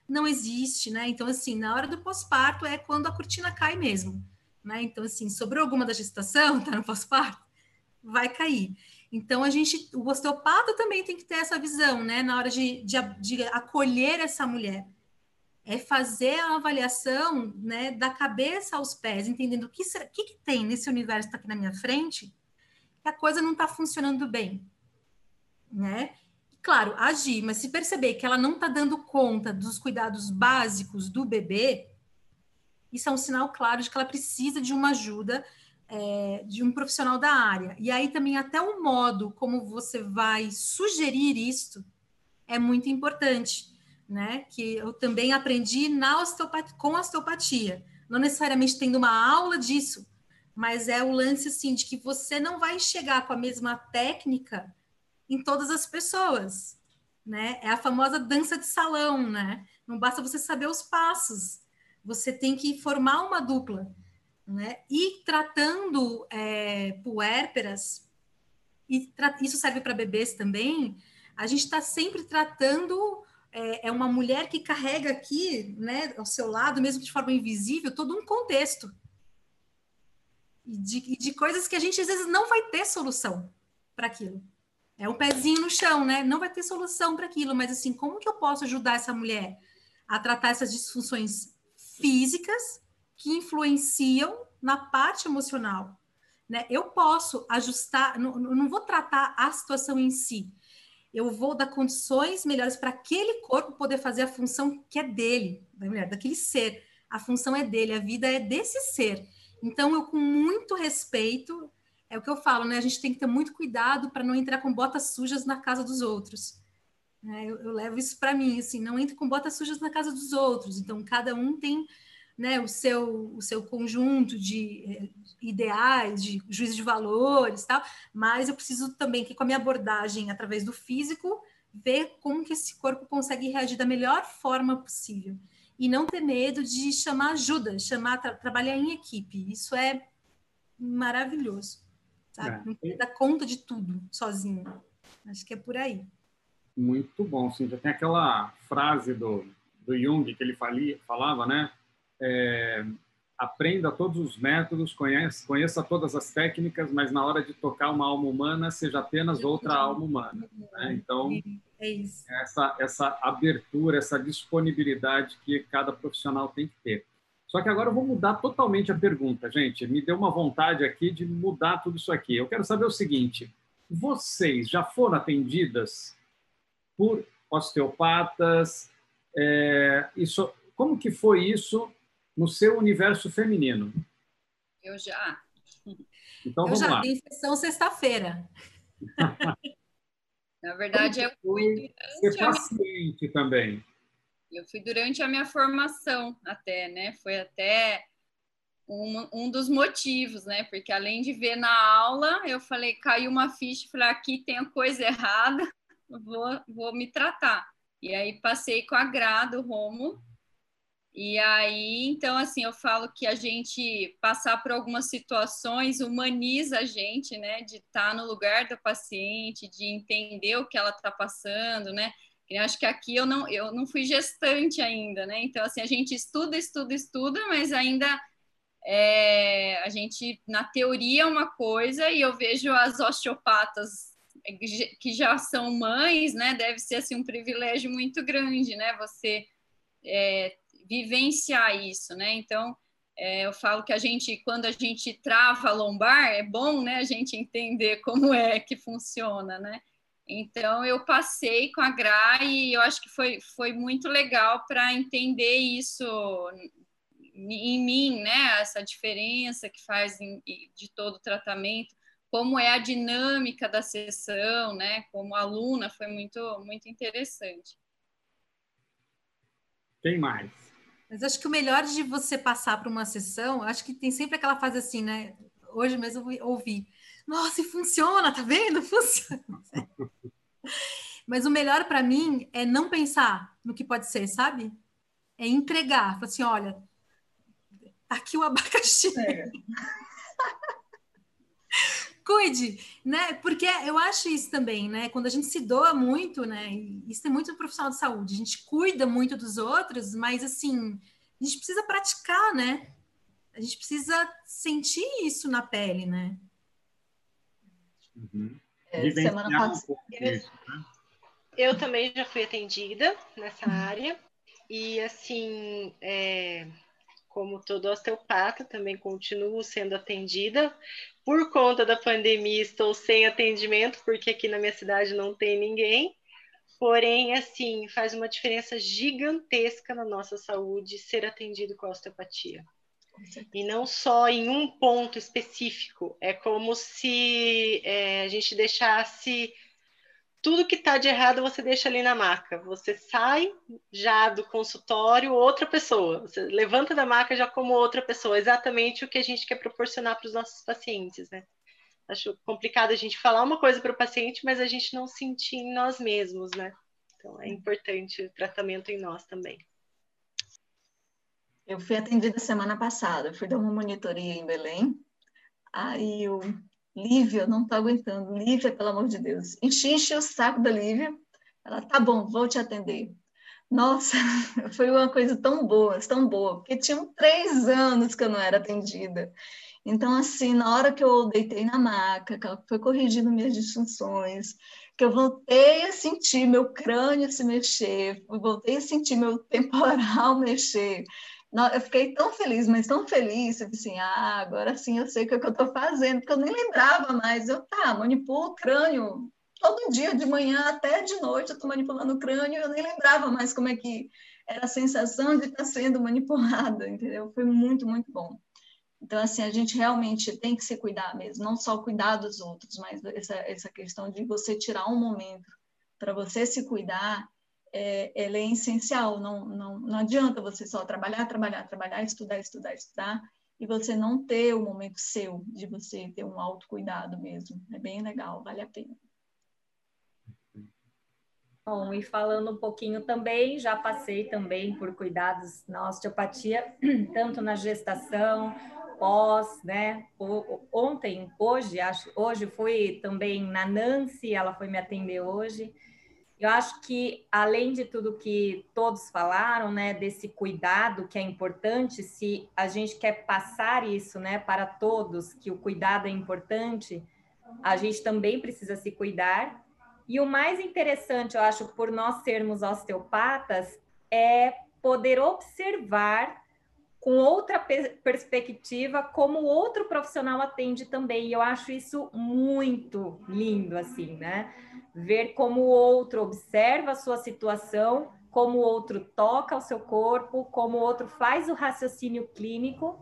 não existe, né? Então, assim, na hora do pós-parto é quando a cortina cai mesmo. né? Então, assim, sobrou alguma da gestação, [LAUGHS] tá no pós-parto, vai cair. Então, a gente, o osteopata também tem que ter essa visão, né? Na hora de, de, de acolher essa mulher. É fazer a avaliação, né, da cabeça aos pés, entendendo o que, será, que, que tem nesse universo que está aqui na minha frente, que a coisa não está funcionando bem, né? Claro, agir, mas se perceber que ela não está dando conta dos cuidados básicos do bebê, isso é um sinal claro de que ela precisa de uma ajuda é, de um profissional da área. E aí também até o modo como você vai sugerir isto é muito importante, né? Que eu também aprendi na osteopatia, com osteopatia, não necessariamente tendo uma aula disso, mas é o lance assim de que você não vai chegar com a mesma técnica em todas as pessoas, né? É a famosa dança de salão, né? Não basta você saber os passos, você tem que formar uma dupla, né? E tratando é, puérperas, e tra isso serve para bebês também, a gente está sempre tratando é, é, uma mulher que carrega aqui, né, ao seu lado, mesmo de forma invisível, todo um contexto. E de, de coisas que a gente às vezes não vai ter solução para aquilo. É um pezinho no chão, né? Não vai ter solução para aquilo, mas assim, como que eu posso ajudar essa mulher a tratar essas disfunções físicas que influenciam na parte emocional? Né? Eu posso ajustar, não, não vou tratar a situação em si, eu vou dar condições melhores para aquele corpo poder fazer a função que é dele, da mulher, daquele ser. A função é dele, a vida é desse ser. Então, eu, com muito respeito, é o que eu falo, né? A gente tem que ter muito cuidado para não entrar com botas sujas na casa dos outros. É, eu, eu, levo isso para mim, assim, não entre com botas sujas na casa dos outros. Então, cada um tem né, o, seu, o seu conjunto de eh, ideais, de juízo de valores, tal. Mas eu preciso também que com a minha abordagem através do físico ver como que esse corpo consegue reagir da melhor forma possível e não ter medo de chamar ajuda, chamar tra trabalhar em equipe. Isso é maravilhoso sabe? É. Não tem dar conta de tudo sozinho. Acho que é por aí. Muito bom. Já tem aquela frase do, do Jung que ele falia, falava, né? É, aprenda todos os métodos, conheça, conheça todas as técnicas, mas na hora de tocar uma alma humana, seja apenas outra alma humana. Né? Então, é essa, essa abertura, essa disponibilidade que cada profissional tem que ter. Só que agora eu vou mudar totalmente a pergunta, gente. Me deu uma vontade aqui de mudar tudo isso aqui. Eu quero saber o seguinte: vocês já foram atendidas por osteopatas? É, isso, como que foi isso no seu universo feminino? Eu já. Então eu vamos já lá. Sessão sexta-feira. [LAUGHS] Na verdade, eu fui ser paciente também. Eu fui durante a minha formação até, né? Foi até um, um dos motivos, né? Porque além de ver na aula, eu falei, caiu uma ficha, falei, aqui tem a coisa errada, vou, vou me tratar. E aí passei com a Grado, Romo, e aí, então, assim, eu falo que a gente passar por algumas situações humaniza a gente, né? De estar no lugar da paciente, de entender o que ela está passando, né? Eu acho que aqui eu não, eu não fui gestante ainda, né? Então, assim, a gente estuda, estuda, estuda, mas ainda é, a gente, na teoria, é uma coisa, e eu vejo as osteopatas que já são mães, né? Deve ser, assim, um privilégio muito grande, né? Você é, vivenciar isso, né? Então, é, eu falo que a gente, quando a gente trava a lombar, é bom, né? A gente entender como é que funciona, né? Então eu passei com a Gra e eu acho que foi, foi muito legal para entender isso em mim, né? Essa diferença que faz em, de todo o tratamento, como é a dinâmica da sessão, né? Como aluna foi muito muito interessante. Quem mais? Mas acho que o melhor de você passar para uma sessão, acho que tem sempre aquela fase assim, né? Hoje mesmo eu ouvi nossa, e funciona, tá vendo? [LAUGHS] Funciona. Mas o melhor para mim é não pensar no que pode ser, sabe? É entregar. Falar assim, olha, tá aqui o abacaxi. É. [LAUGHS] Cuide, né? Porque eu acho isso também, né? Quando a gente se doa muito, né? Isso tem muito profissional de saúde. A gente cuida muito dos outros, mas assim, a gente precisa praticar, né? a gente precisa sentir isso na pele, né? Uhum. É, semana passada. Um né? eu também já fui atendida nessa área e assim, é, como todo osteopata, também continuo sendo atendida. Por conta da pandemia, estou sem atendimento, porque aqui na minha cidade não tem ninguém. Porém, assim, faz uma diferença gigantesca na nossa saúde ser atendido com osteopatia. E não só em um ponto específico. É como se é, a gente deixasse tudo que está de errado você deixa ali na maca. Você sai já do consultório outra pessoa. Você levanta da maca já como outra pessoa. Exatamente o que a gente quer proporcionar para os nossos pacientes, né? Acho complicado a gente falar uma coisa para o paciente, mas a gente não sentir em nós mesmos, né? Então é importante o tratamento em nós também. Eu fui atendida semana passada, fui dar uma monitoria em Belém. Aí o Lívia, não estou aguentando. Lívia, pelo amor de Deus. Enche o saco da Lívia. Ela, tá bom, vou te atender. Nossa, [LAUGHS] foi uma coisa tão boa, tão boa, porque tinham três anos que eu não era atendida. Então, assim, na hora que eu deitei na maca, que foi corrigindo minhas disfunções, que eu voltei a sentir meu crânio se mexer, voltei a sentir meu temporal [LAUGHS] mexer, eu fiquei tão feliz, mas tão feliz, eu assim, ah, agora sim eu sei o que, é que eu estou fazendo, porque eu nem lembrava mais. Eu, tá, manipulo o crânio todo dia, de manhã até de noite, eu estou manipulando o crânio, eu nem lembrava mais como é que era a sensação de estar sendo [LAUGHS] manipulada, entendeu? Foi muito, muito bom. Então, assim, a gente realmente tem que se cuidar mesmo, não só cuidar dos outros, mas essa, essa questão de você tirar um momento para você se cuidar é, ela é essencial. Não, não, não adianta você só trabalhar, trabalhar, trabalhar, estudar, estudar, estudar, e você não ter o momento seu de você ter um autocuidado mesmo. É bem legal, vale a pena. Bom, e falando um pouquinho também, já passei também por cuidados na osteopatia, [CLEARS THROAT] tanto na gestação, pós, né? Ontem, hoje, acho, hoje fui também na Nancy, ela foi me atender hoje. Eu acho que, além de tudo que todos falaram, né, desse cuidado que é importante, se a gente quer passar isso, né, para todos, que o cuidado é importante, a gente também precisa se cuidar. E o mais interessante, eu acho, por nós sermos osteopatas, é poder observar com outra perspectiva como outro profissional atende também. E eu acho isso muito lindo, assim, né? Ver como o outro observa a sua situação, como o outro toca o seu corpo, como o outro faz o raciocínio clínico.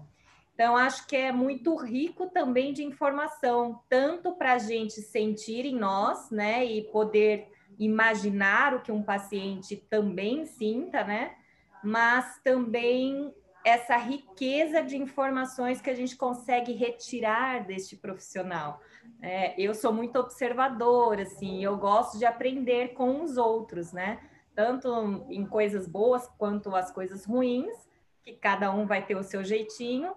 Então, acho que é muito rico também de informação, tanto para a gente sentir em nós, né, e poder imaginar o que um paciente também sinta, né, mas também essa riqueza de informações que a gente consegue retirar deste profissional. É, eu sou muito observadora, assim, eu gosto de aprender com os outros, né? Tanto em coisas boas quanto as coisas ruins, que cada um vai ter o seu jeitinho.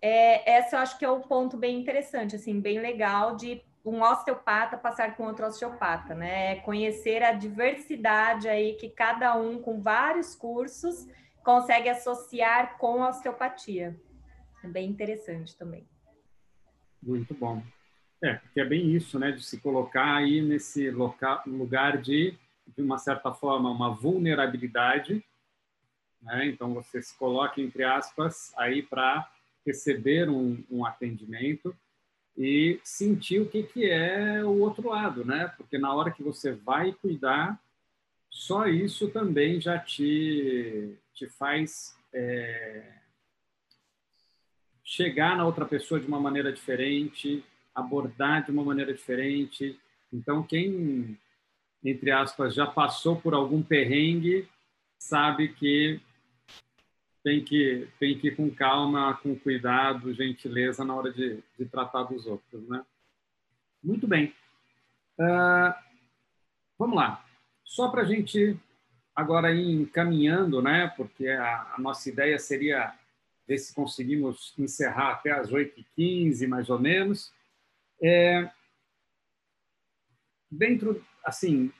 É, essa eu acho que é um ponto bem interessante, assim, bem legal de um osteopata passar com outro osteopata, né? É conhecer a diversidade aí que cada um com vários cursos consegue associar com a osteopatia. É bem interessante também. Muito bom. É, porque é bem isso, né, de se colocar aí nesse lugar de, de uma certa forma, uma vulnerabilidade, né? Então você se coloca entre aspas aí para receber um, um, atendimento e sentir o que que é o outro lado, né? Porque na hora que você vai cuidar, só isso também já te te faz é, chegar na outra pessoa de uma maneira diferente, abordar de uma maneira diferente. Então, quem, entre aspas, já passou por algum perrengue, sabe que tem que, tem que ir com calma, com cuidado, gentileza na hora de, de tratar dos outros, né? Muito bem. Uh, vamos lá. Só para a gente agora ir encaminhando, né? Porque a, a nossa ideia seria ver se conseguimos encerrar até as 8h15, mais ou menos. É, dentro, assim,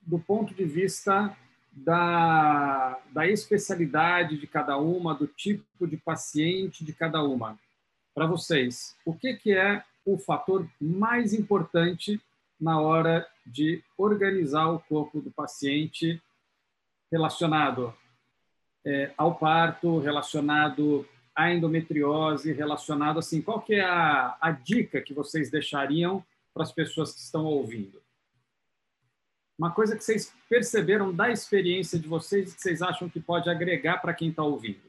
do ponto de vista da, da especialidade de cada uma, do tipo de paciente de cada uma. Para vocês, o que, que é o fator mais importante na hora de organizar o corpo do paciente relacionado é, ao parto, relacionado à endometriose, relacionado assim, qual que é a, a dica que vocês deixariam para as pessoas que estão ouvindo? Uma coisa que vocês perceberam da experiência de vocês que vocês acham que pode agregar para quem está ouvindo?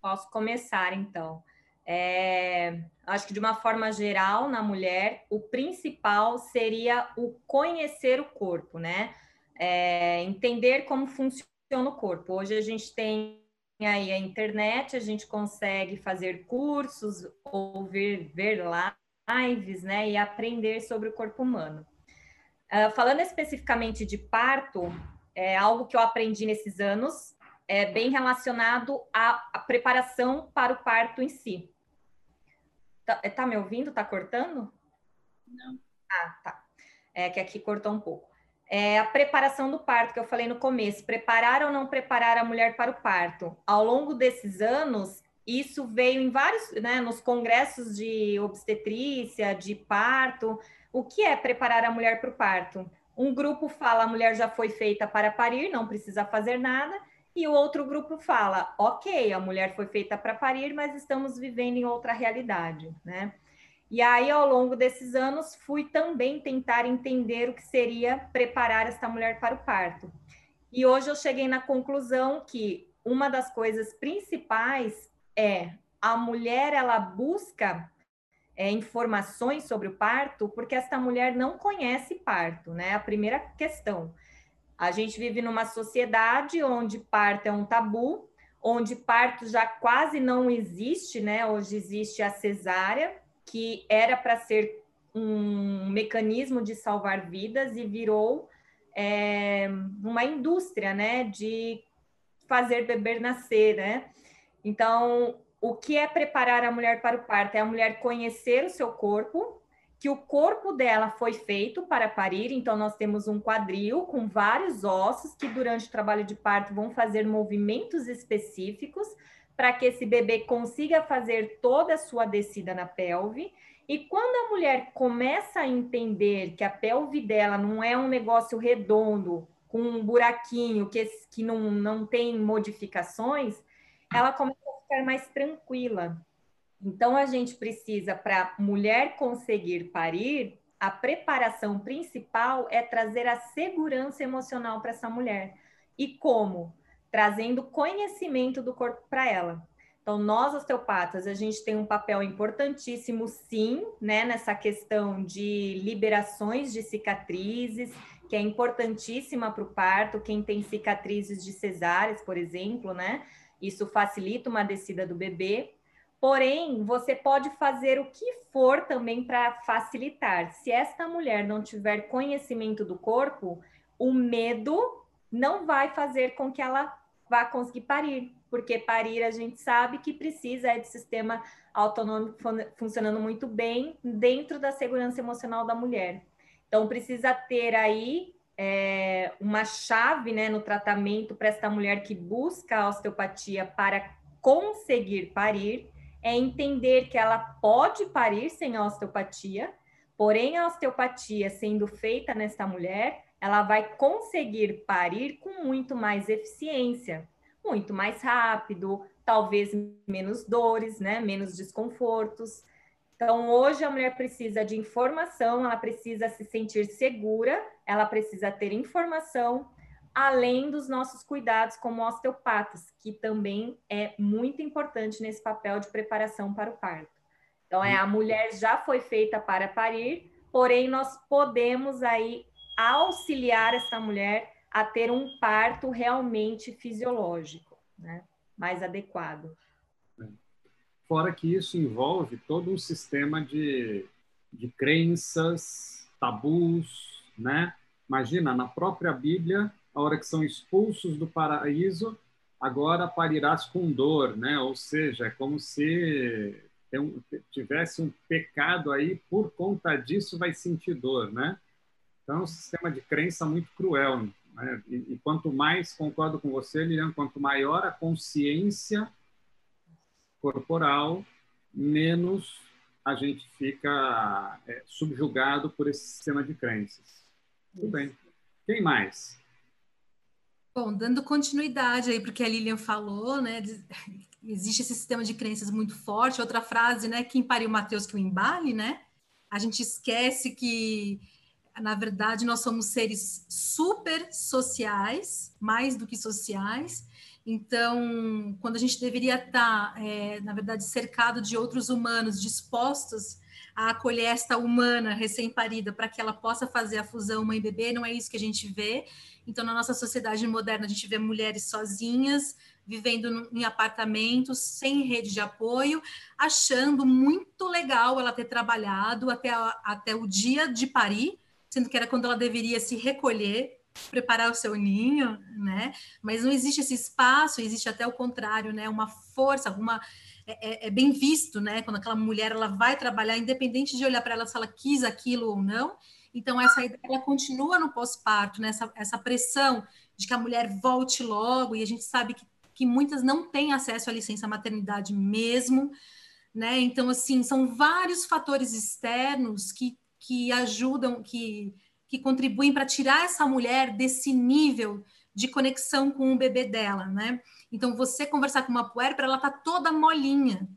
Posso começar, então. É, acho que de uma forma geral, na mulher, o principal seria o conhecer o corpo, né? É, entender como funciona o corpo. Hoje a gente tem aí a internet, a gente consegue fazer cursos, ouvir, ver lives, né? E aprender sobre o corpo humano. Uh, falando especificamente de parto, é algo que eu aprendi nesses anos, é bem relacionado à, à preparação para o parto em si. Tá, é, tá me ouvindo? Tá cortando? Não. Ah, tá. É que aqui cortou um pouco. É a preparação do parto que eu falei no começo, preparar ou não preparar a mulher para o parto. Ao longo desses anos, isso veio em vários, né, nos congressos de obstetrícia, de parto, o que é preparar a mulher para o parto? Um grupo fala a mulher já foi feita para parir, não precisa fazer nada, e o outro grupo fala, ok, a mulher foi feita para parir, mas estamos vivendo em outra realidade, né? E aí, ao longo desses anos, fui também tentar entender o que seria preparar esta mulher para o parto. E hoje eu cheguei na conclusão que uma das coisas principais é a mulher ela busca é, informações sobre o parto, porque esta mulher não conhece parto, né? A primeira questão. A gente vive numa sociedade onde parto é um tabu, onde parto já quase não existe, né? Hoje existe a cesárea, que era para ser um mecanismo de salvar vidas e virou é, uma indústria, né? De fazer beber nascer, né? Então, o que é preparar a mulher para o parto? É a mulher conhecer o seu corpo, que o corpo dela foi feito para parir, então nós temos um quadril com vários ossos que durante o trabalho de parto vão fazer movimentos específicos para que esse bebê consiga fazer toda a sua descida na pelve. E quando a mulher começa a entender que a pelve dela não é um negócio redondo, com um buraquinho que, que não, não tem modificações, ela começa ficar mais tranquila. Então, a gente precisa, para mulher conseguir parir, a preparação principal é trazer a segurança emocional para essa mulher. E como? Trazendo conhecimento do corpo para ela. Então, nós osteopatas, a gente tem um papel importantíssimo, sim, né, nessa questão de liberações de cicatrizes, que é importantíssima para o parto. Quem tem cicatrizes de cesáreas, por exemplo, né, isso facilita uma descida do bebê. Porém, você pode fazer o que for também para facilitar. Se esta mulher não tiver conhecimento do corpo, o medo não vai fazer com que ela vá conseguir parir, porque parir a gente sabe que precisa é de sistema autonômico funcionando muito bem dentro da segurança emocional da mulher. Então precisa ter aí é, uma chave né, no tratamento para esta mulher que busca a osteopatia para conseguir parir, é entender que ela pode parir sem a osteopatia, porém a osteopatia sendo feita nesta mulher, ela vai conseguir parir com muito mais eficiência, muito mais rápido, talvez menos dores, né, menos desconfortos. Então, hoje a mulher precisa de informação, ela precisa se sentir segura, ela precisa ter informação, além dos nossos cuidados como osteopatas, que também é muito importante nesse papel de preparação para o parto. Então, é a mulher já foi feita para parir, porém nós podemos aí auxiliar essa mulher a ter um parto realmente fisiológico, né? Mais adequado. Fora que isso envolve todo um sistema de, de crenças, tabus, né? Imagina, na própria Bíblia, a hora que são expulsos do paraíso, agora parirás com dor, né? Ou seja, é como se tivesse um pecado aí, por conta disso vai sentir dor, né? Então, é um sistema de crença muito cruel Né? E, e, quanto mais, concordo com você, Lilian, quanto maior a consciência corporal, menos a gente fica é, subjugado por esse sistema de crenças. Tudo bem. Quem mais? Bom, dando continuidade aí porque a Lilian falou, né? [LAUGHS] Existe esse sistema de crenças muito forte. Outra frase, né? Quem pariu Mateus que o embale, né? A gente esquece que na verdade, nós somos seres super sociais, mais do que sociais. Então, quando a gente deveria estar, é, na verdade, cercado de outros humanos dispostos a acolher esta humana recém-parida para que ela possa fazer a fusão mãe-bebê, não é isso que a gente vê. Então, na nossa sociedade moderna, a gente vê mulheres sozinhas, vivendo em apartamentos, sem rede de apoio, achando muito legal ela ter trabalhado até, até o dia de parir, sendo que era quando ela deveria se recolher, preparar o seu ninho, né? Mas não existe esse espaço, existe até o contrário, né? Uma força, uma é, é, é bem visto, né? Quando aquela mulher ela vai trabalhar, independente de olhar para ela se ela quis aquilo ou não. Então essa ideia ela continua no pós-parto, né? Essa, essa pressão de que a mulher volte logo e a gente sabe que, que muitas não têm acesso à licença maternidade mesmo, né? Então assim são vários fatores externos que que ajudam, que, que contribuem para tirar essa mulher desse nível de conexão com o bebê dela, né? Então, você conversar com uma puérpera, ela tá toda molinha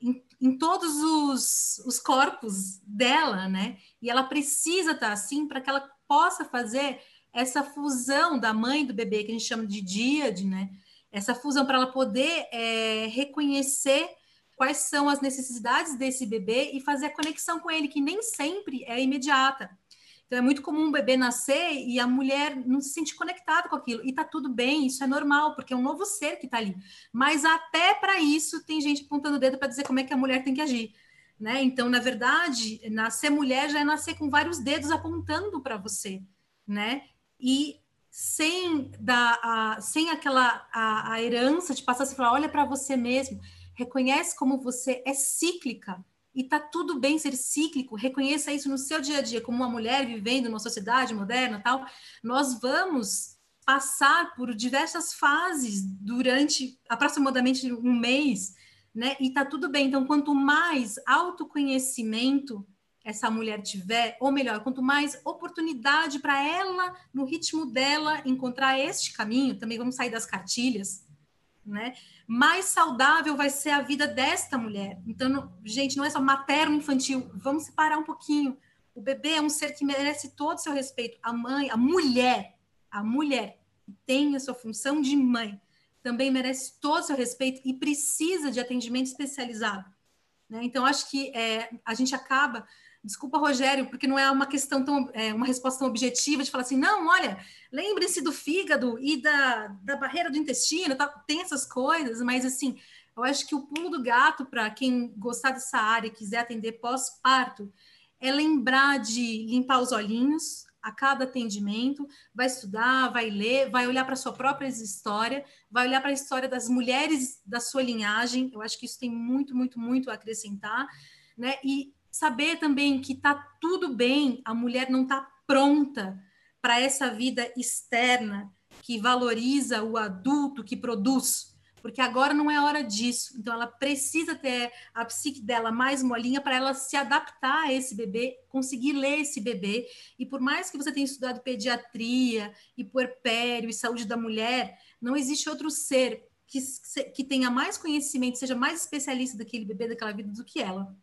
em, em todos os, os, corpos dela, né? E ela precisa estar tá assim para que ela possa fazer essa fusão da mãe e do bebê, que a gente chama de díade, né? Essa fusão para ela poder é, reconhecer quais são as necessidades desse bebê e fazer a conexão com ele, que nem sempre é imediata. Então, é muito comum um bebê nascer e a mulher não se sente conectada com aquilo. E tá tudo bem, isso é normal, porque é um novo ser que tá ali. Mas até para isso, tem gente apontando o dedo para dizer como é que a mulher tem que agir. Né? Então, na verdade, nascer mulher já é nascer com vários dedos apontando para você. Né? E sem, da, a, sem aquela a, a herança de passar a falar, olha para você mesmo reconhece como você é cíclica e tá tudo bem ser cíclico, reconheça isso no seu dia a dia, como uma mulher vivendo numa sociedade moderna, tal. Nós vamos passar por diversas fases durante aproximadamente um mês, né? E tá tudo bem. Então, quanto mais autoconhecimento essa mulher tiver, ou melhor, quanto mais oportunidade para ela, no ritmo dela, encontrar este caminho, também vamos sair das cartilhas, né? mais saudável vai ser a vida desta mulher. Então, não, gente, não é só materno infantil, vamos separar um pouquinho. O bebê é um ser que merece todo o seu respeito. A mãe, a mulher, a mulher que tem a sua função de mãe, também merece todo o seu respeito e precisa de atendimento especializado. Né? Então, acho que é, a gente acaba Desculpa, Rogério, porque não é uma questão tão, é, uma resposta tão objetiva de falar assim, não, olha, lembre-se do fígado e da, da barreira do intestino, tá? tem essas coisas, mas assim, eu acho que o pulo do gato para quem gostar dessa área e quiser atender pós-parto é lembrar de limpar os olhinhos a cada atendimento, vai estudar, vai ler, vai olhar para sua própria história, vai olhar para a história das mulheres da sua linhagem. Eu acho que isso tem muito, muito, muito a acrescentar, né? E saber também que tá tudo bem, a mulher não tá pronta para essa vida externa que valoriza o adulto que produz, porque agora não é hora disso. Então ela precisa ter a psique dela mais molinha para ela se adaptar a esse bebê, conseguir ler esse bebê. E por mais que você tenha estudado pediatria e puerpério e saúde da mulher, não existe outro ser que, que tenha mais conhecimento, seja mais especialista daquele bebê, daquela vida do que ela.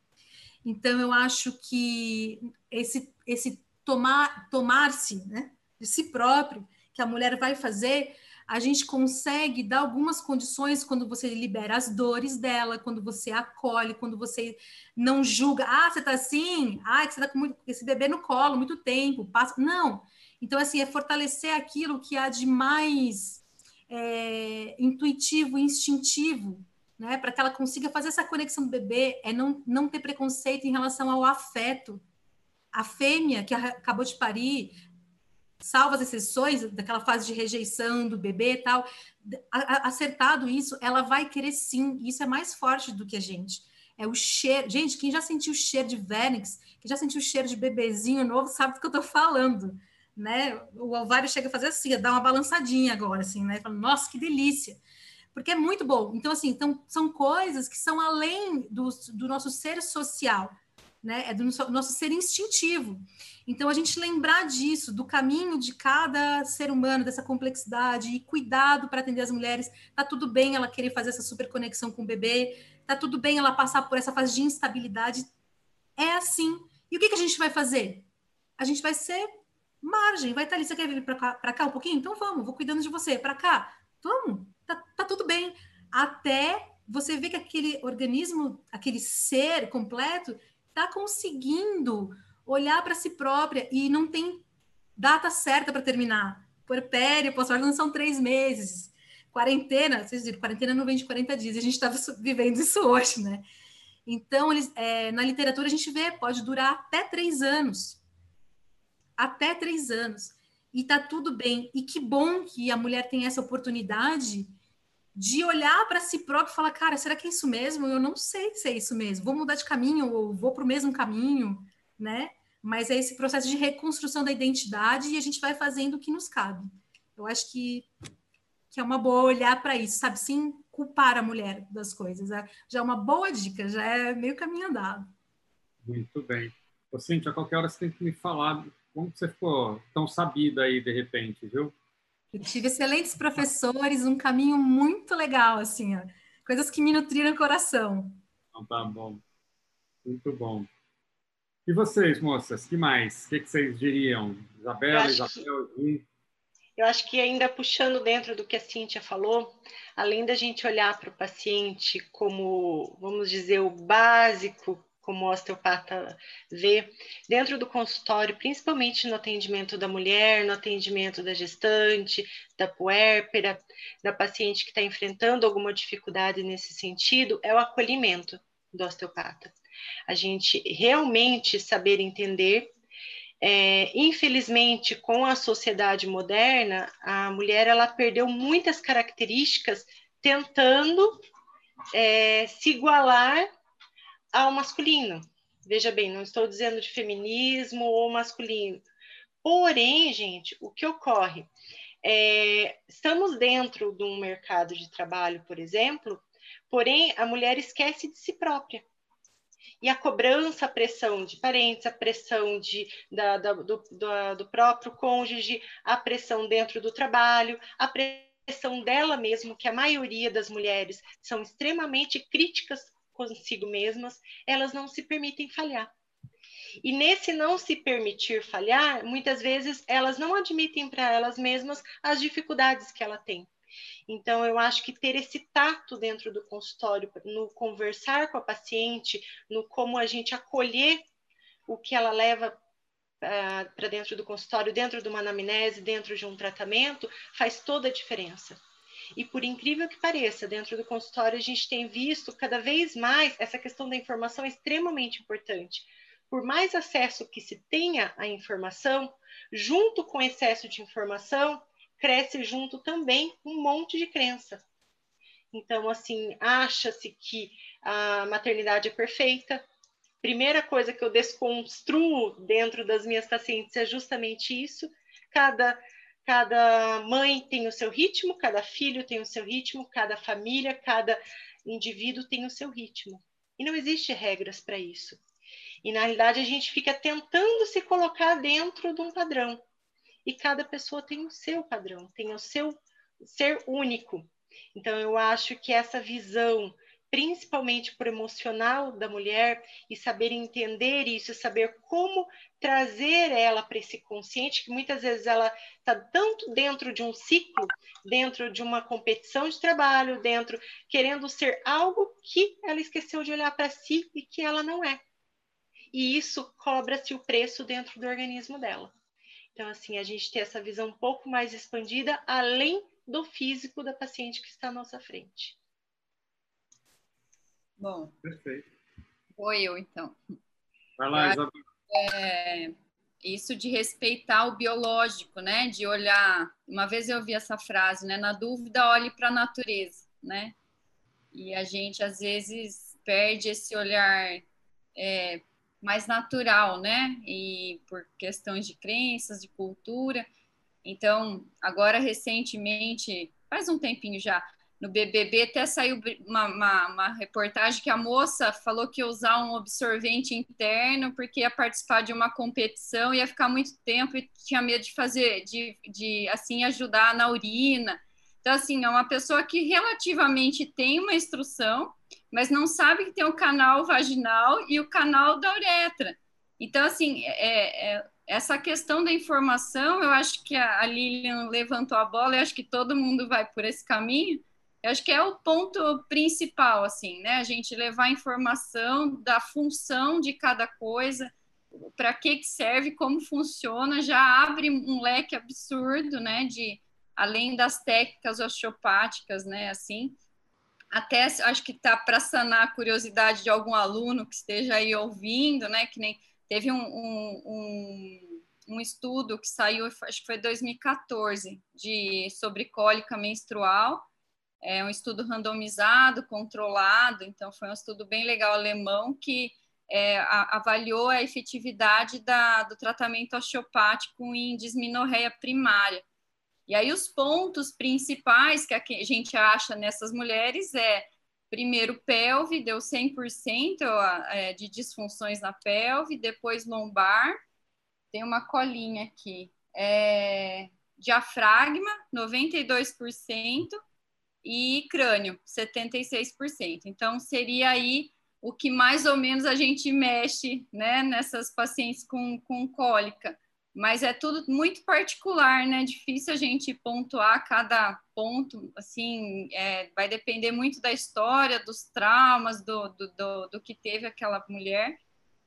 Então, eu acho que esse, esse tomar, tomar-se né, de si próprio, que a mulher vai fazer, a gente consegue dar algumas condições quando você libera as dores dela, quando você acolhe, quando você não julga. Ah, você tá assim? Ah, você tá com esse bebê no colo muito tempo. Passa. Não. Então, assim, é fortalecer aquilo que há de mais é, intuitivo, instintivo né, para que ela consiga fazer essa conexão do bebê, é não, não ter preconceito em relação ao afeto. A fêmea que acabou de parir, salvo as exceções daquela fase de rejeição do bebê e tal, acertado isso, ela vai querer sim, isso é mais forte do que a gente. É o cheiro. Gente, quem já sentiu o cheiro de Vernix, quem já sentiu o cheiro de bebezinho novo, sabe do que eu estou falando. né? O ovário chega a fazer assim, dar uma balançadinha agora, assim, né? Fala, Nossa, que delícia! Porque é muito bom. Então, assim, então, são coisas que são além do, do nosso ser social, né? É do nosso, ser instintivo. Então, a gente lembrar disso, do caminho de cada ser humano, dessa complexidade, e cuidado para atender as mulheres. Tá tudo bem ela querer fazer essa super conexão com o bebê, tá tudo bem ela passar por essa fase de instabilidade. É assim. E o que, que a gente vai fazer? A gente vai ser margem, vai estar ali. Você quer vir para cá, cá um pouquinho? Então vamos, vou cuidando de você. Para cá, vamos, tá, tá tudo bem. Até você ver que aquele organismo, aquele ser completo, está conseguindo olhar para si própria e não tem data certa para terminar. Puerpério, pós-parto são três meses. Quarentena, vocês viram, quarentena não vem de 40 dias, a gente está vivendo isso [LAUGHS] hoje, né? Então, eles, é, na literatura a gente vê, pode durar até três anos. Até três anos. E tá tudo bem. E que bom que a mulher tem essa oportunidade de olhar para si própria e falar, cara, será que é isso mesmo? Eu não sei se é isso mesmo. Vou mudar de caminho ou vou para o mesmo caminho, né? Mas é esse processo de reconstrução da identidade e a gente vai fazendo o que nos cabe. Eu acho que, que é uma boa olhar para isso, sabe? Sim, culpar a mulher das coisas. É, já é uma boa dica, já é meio caminho andado. Muito bem. Ô, Cíntia, a qualquer hora você tem que me falar como você ficou tão sabida aí de repente, viu? Eu tive excelentes professores, um caminho muito legal, assim, ó. coisas que me nutriram o coração. Então, tá bom. Muito bom. E vocês, moças, que mais? O que, que vocês diriam? Isabela, Isabel, que, Eu acho que ainda puxando dentro do que a Cíntia falou, além da gente olhar para o paciente como, vamos dizer, o básico como o osteopata vê, dentro do consultório, principalmente no atendimento da mulher, no atendimento da gestante, da puérpera, da paciente que está enfrentando alguma dificuldade nesse sentido, é o acolhimento do osteopata. A gente realmente saber entender. É, infelizmente, com a sociedade moderna, a mulher ela perdeu muitas características tentando é, se igualar ao masculino. Veja bem, não estou dizendo de feminismo ou masculino. Porém, gente, o que ocorre? É, estamos dentro de um mercado de trabalho, por exemplo, porém a mulher esquece de si própria. E a cobrança, a pressão de parentes, a pressão de, da, da, do, do, do próprio cônjuge, a pressão dentro do trabalho, a pressão dela mesmo, que a maioria das mulheres são extremamente críticas consigo mesmas, elas não se permitem falhar. E nesse não se permitir falhar, muitas vezes elas não admitem para elas mesmas as dificuldades que ela tem. Então, eu acho que ter esse tato dentro do consultório, no conversar com a paciente, no como a gente acolher o que ela leva uh, para dentro do consultório, dentro de uma anamnese, dentro de um tratamento, faz toda a diferença. E por incrível que pareça, dentro do consultório a gente tem visto cada vez mais essa questão da informação extremamente importante. Por mais acesso que se tenha à informação, junto com excesso de informação, cresce junto também um monte de crença. Então, assim, acha-se que a maternidade é perfeita. Primeira coisa que eu desconstruo dentro das minhas pacientes é justamente isso. Cada Cada mãe tem o seu ritmo, cada filho tem o seu ritmo, cada família, cada indivíduo tem o seu ritmo. E não existe regras para isso. E na realidade a gente fica tentando se colocar dentro de um padrão. E cada pessoa tem o seu padrão, tem o seu ser único. Então eu acho que essa visão principalmente por emocional da mulher e saber entender isso, saber como trazer ela para esse consciente, que muitas vezes ela está tanto dentro de um ciclo, dentro de uma competição de trabalho, dentro querendo ser algo que ela esqueceu de olhar para si e que ela não é. E isso cobra-se o preço dentro do organismo dela. Então, assim, a gente tem essa visão um pouco mais expandida, além do físico da paciente que está à nossa frente. Bom. Perfeito. Vou eu, então. Vai lá, Isabel. É, isso de respeitar o biológico, né? De olhar. Uma vez eu ouvi essa frase, né? Na dúvida, olhe para a natureza, né? E a gente às vezes perde esse olhar é, mais natural, né? E por questões de crenças, de cultura. Então, agora recentemente, faz um tempinho já, no BBB até saiu uma, uma, uma, reportagem que a moça falou que ia usar um absorvente interno porque ia participar de uma competição, ia ficar muito tempo e tinha medo de fazer, de, de assim, ajudar na urina. Então, assim, é uma pessoa que relativamente tem uma instrução, mas não sabe que tem o canal vaginal e o canal da uretra. Então, assim, é, é, essa questão da informação, eu acho que a Lilian levantou a bola, eu acho que todo mundo vai por esse caminho, eu acho que é o ponto principal, assim, né? A gente levar informação da função de cada coisa, para que, que serve, como funciona, já abre um leque absurdo, né? De além das técnicas osteopáticas, né? Assim, até acho que tá para sanar a curiosidade de algum aluno que esteja aí ouvindo, né? Que nem teve um, um, um, um estudo que saiu, acho que foi 2014, de sobre cólica menstrual é um estudo randomizado, controlado, então foi um estudo bem legal alemão que é, a, avaliou a efetividade da, do tratamento osteopático em disminorreia primária. E aí os pontos principais que a gente acha nessas mulheres é, primeiro, pelve, deu 100% é, de disfunções na pelve, depois lombar, tem uma colinha aqui, é, diafragma, 92%, e crânio, 76%. Então, seria aí o que mais ou menos a gente mexe né, nessas pacientes com, com cólica. Mas é tudo muito particular, né? Difícil a gente pontuar cada ponto, assim, é, vai depender muito da história, dos traumas, do, do, do, do que teve aquela mulher.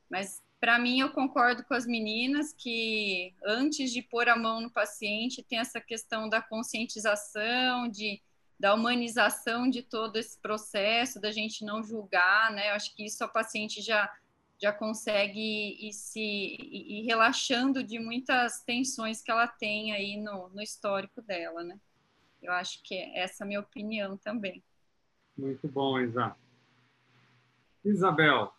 Mas para mim, eu concordo com as meninas que antes de pôr a mão no paciente, tem essa questão da conscientização, de da humanização de todo esse processo, da gente não julgar, né? Eu acho que isso a paciente já já consegue ir se ir relaxando de muitas tensões que ela tem aí no, no histórico dela, né? Eu acho que é essa a minha opinião também. Muito bom, Isa. Isabel.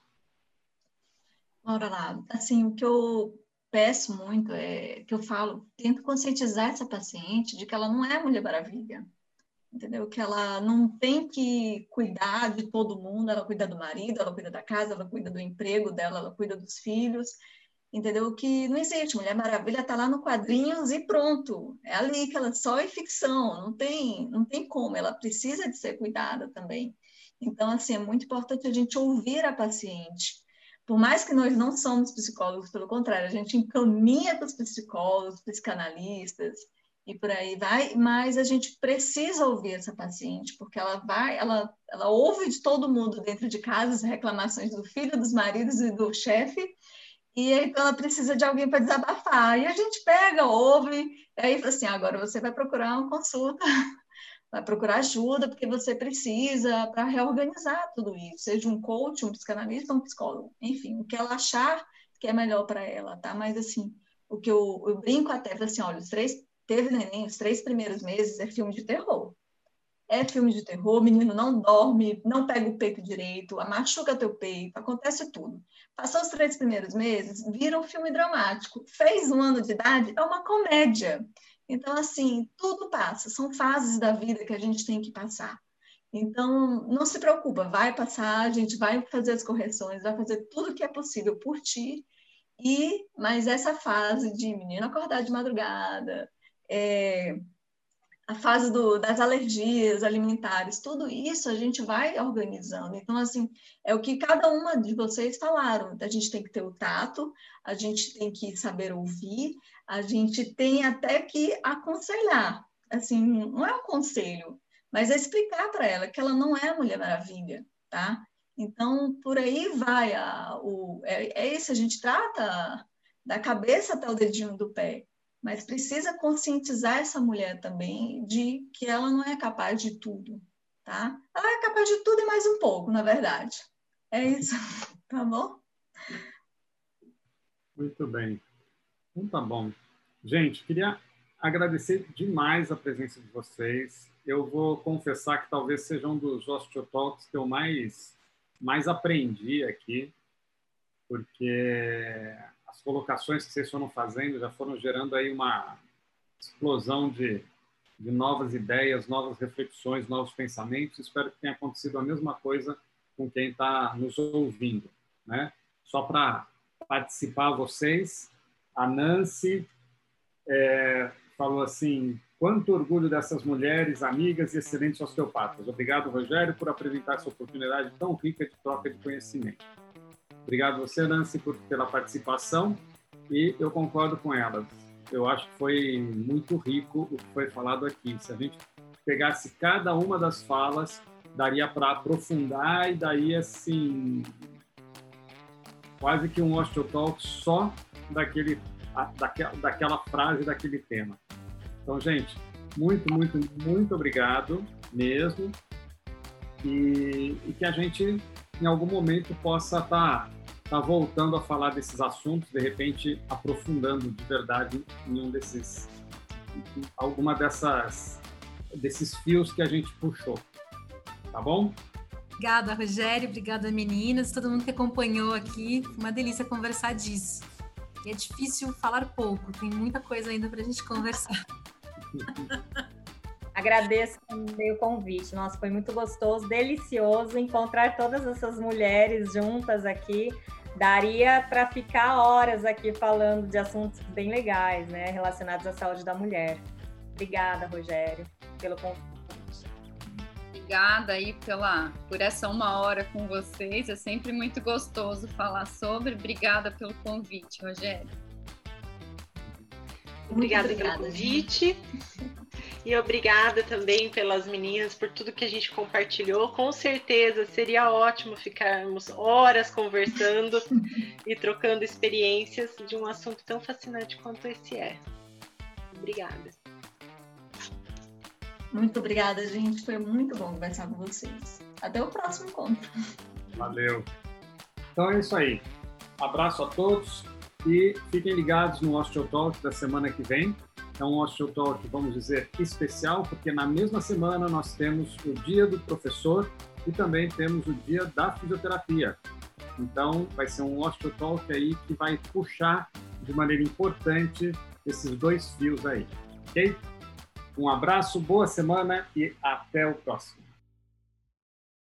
Bora lá. Assim, o que eu peço muito é que eu falo, tento conscientizar essa paciente de que ela não é Mulher Maravilha entendeu? Que ela não tem que cuidar de todo mundo, ela cuida do marido, ela cuida da casa, ela cuida do emprego dela, ela cuida dos filhos, entendeu? Que não existe, Mulher Maravilha está lá no quadrinhos e pronto, é ali que ela só é ficção, não tem, não tem como, ela precisa de ser cuidada também. Então, assim, é muito importante a gente ouvir a paciente. Por mais que nós não somos psicólogos, pelo contrário, a gente encaminha para os psicólogos, psicanalistas, e por aí vai, mas a gente precisa ouvir essa paciente, porque ela vai, ela, ela ouve de todo mundo dentro de casa as reclamações do filho, dos maridos e do chefe, e aí ela precisa de alguém para desabafar. E a gente pega, ouve, e aí fala assim, agora você vai procurar uma consulta, [LAUGHS] vai procurar ajuda, porque você precisa para reorganizar tudo isso, seja um coach, um psicanalista, um psicólogo, enfim, o que ela achar que é melhor para ela, tá? Mas assim, o que eu, eu brinco até, assim, olha, os três teve neném, os três primeiros meses é filme de terror. É filme de terror, o menino não dorme, não pega o peito direito, machuca teu peito, acontece tudo. Passou os três primeiros meses, vira um filme dramático. Fez um ano de idade, é uma comédia. Então, assim, tudo passa, são fases da vida que a gente tem que passar. Então, não se preocupa, vai passar, a gente vai fazer as correções, vai fazer tudo que é possível por ti. E, mas essa fase de menino acordar de madrugada, é, a fase do, das alergias alimentares, tudo isso a gente vai organizando. Então, assim, é o que cada uma de vocês falaram. A gente tem que ter o tato, a gente tem que saber ouvir, a gente tem até que aconselhar. Assim, não é um conselho, mas é explicar para ela que ela não é a Mulher Maravilha, tá? Então, por aí vai a, o, é, é isso, a gente trata da cabeça até o dedinho do pé mas precisa conscientizar essa mulher também de que ela não é capaz de tudo, tá? Ela é capaz de tudo e mais um pouco, na verdade. É isso, [LAUGHS] tá bom? Muito bem. Então tá bom. Gente, queria agradecer demais a presença de vocês. Eu vou confessar que talvez seja um dos osteotalks que eu mais, mais aprendi aqui. porque as colocações que vocês foram fazendo já foram gerando aí uma explosão de, de novas ideias, novas reflexões, novos pensamentos. Espero que tenha acontecido a mesma coisa com quem está nos ouvindo, né? Só para participar vocês, a Nancy é, falou assim: quanto orgulho dessas mulheres, amigas e excelentes osteopatas. Obrigado, Rogério, por apresentar essa oportunidade tão rica de troca de conhecimento. Obrigado você, Nancy, por, pela participação e eu concordo com elas. Eu acho que foi muito rico o que foi falado aqui. Se a gente pegasse cada uma das falas, daria para aprofundar e daí assim quase que um osteotalk só daquele daquela, daquela frase, daquele tema. Então, gente, muito, muito, muito obrigado mesmo. E, e que a gente, em algum momento, possa estar tá, tá voltando a falar desses assuntos, de repente aprofundando de verdade em um desses, alguma dessas, desses fios que a gente puxou. Tá bom? Obrigada, Rogério. Obrigada, meninas. Todo mundo que acompanhou aqui. Uma delícia conversar disso. E é difícil falar pouco, tem muita coisa ainda para a gente conversar. [LAUGHS] Agradeço o convite. Nossa, foi muito gostoso, delicioso encontrar todas essas mulheres juntas aqui. Daria para ficar horas aqui falando de assuntos bem legais, né, relacionados à saúde da mulher. Obrigada, Rogério, pelo convite obrigada aí pela, por essa uma hora com vocês. É sempre muito gostoso falar sobre. Obrigada pelo convite, Rogério. Obrigada, obrigada pelo convite. E obrigada também pelas meninas por tudo que a gente compartilhou. Com certeza seria ótimo ficarmos horas conversando e trocando experiências de um assunto tão fascinante quanto esse é. Obrigada. Muito obrigada, gente. Foi muito bom conversar com vocês. Até o próximo encontro. Valeu. Então é isso aí. Abraço a todos e fiquem ligados no Osteotalk da semana que vem. É um Osteotalk, vamos dizer, especial, porque na mesma semana nós temos o Dia do Professor e também temos o Dia da Fisioterapia. Então, vai ser um Osteotalk aí que vai puxar de maneira importante esses dois fios aí, ok? Um abraço, boa semana e até o próximo.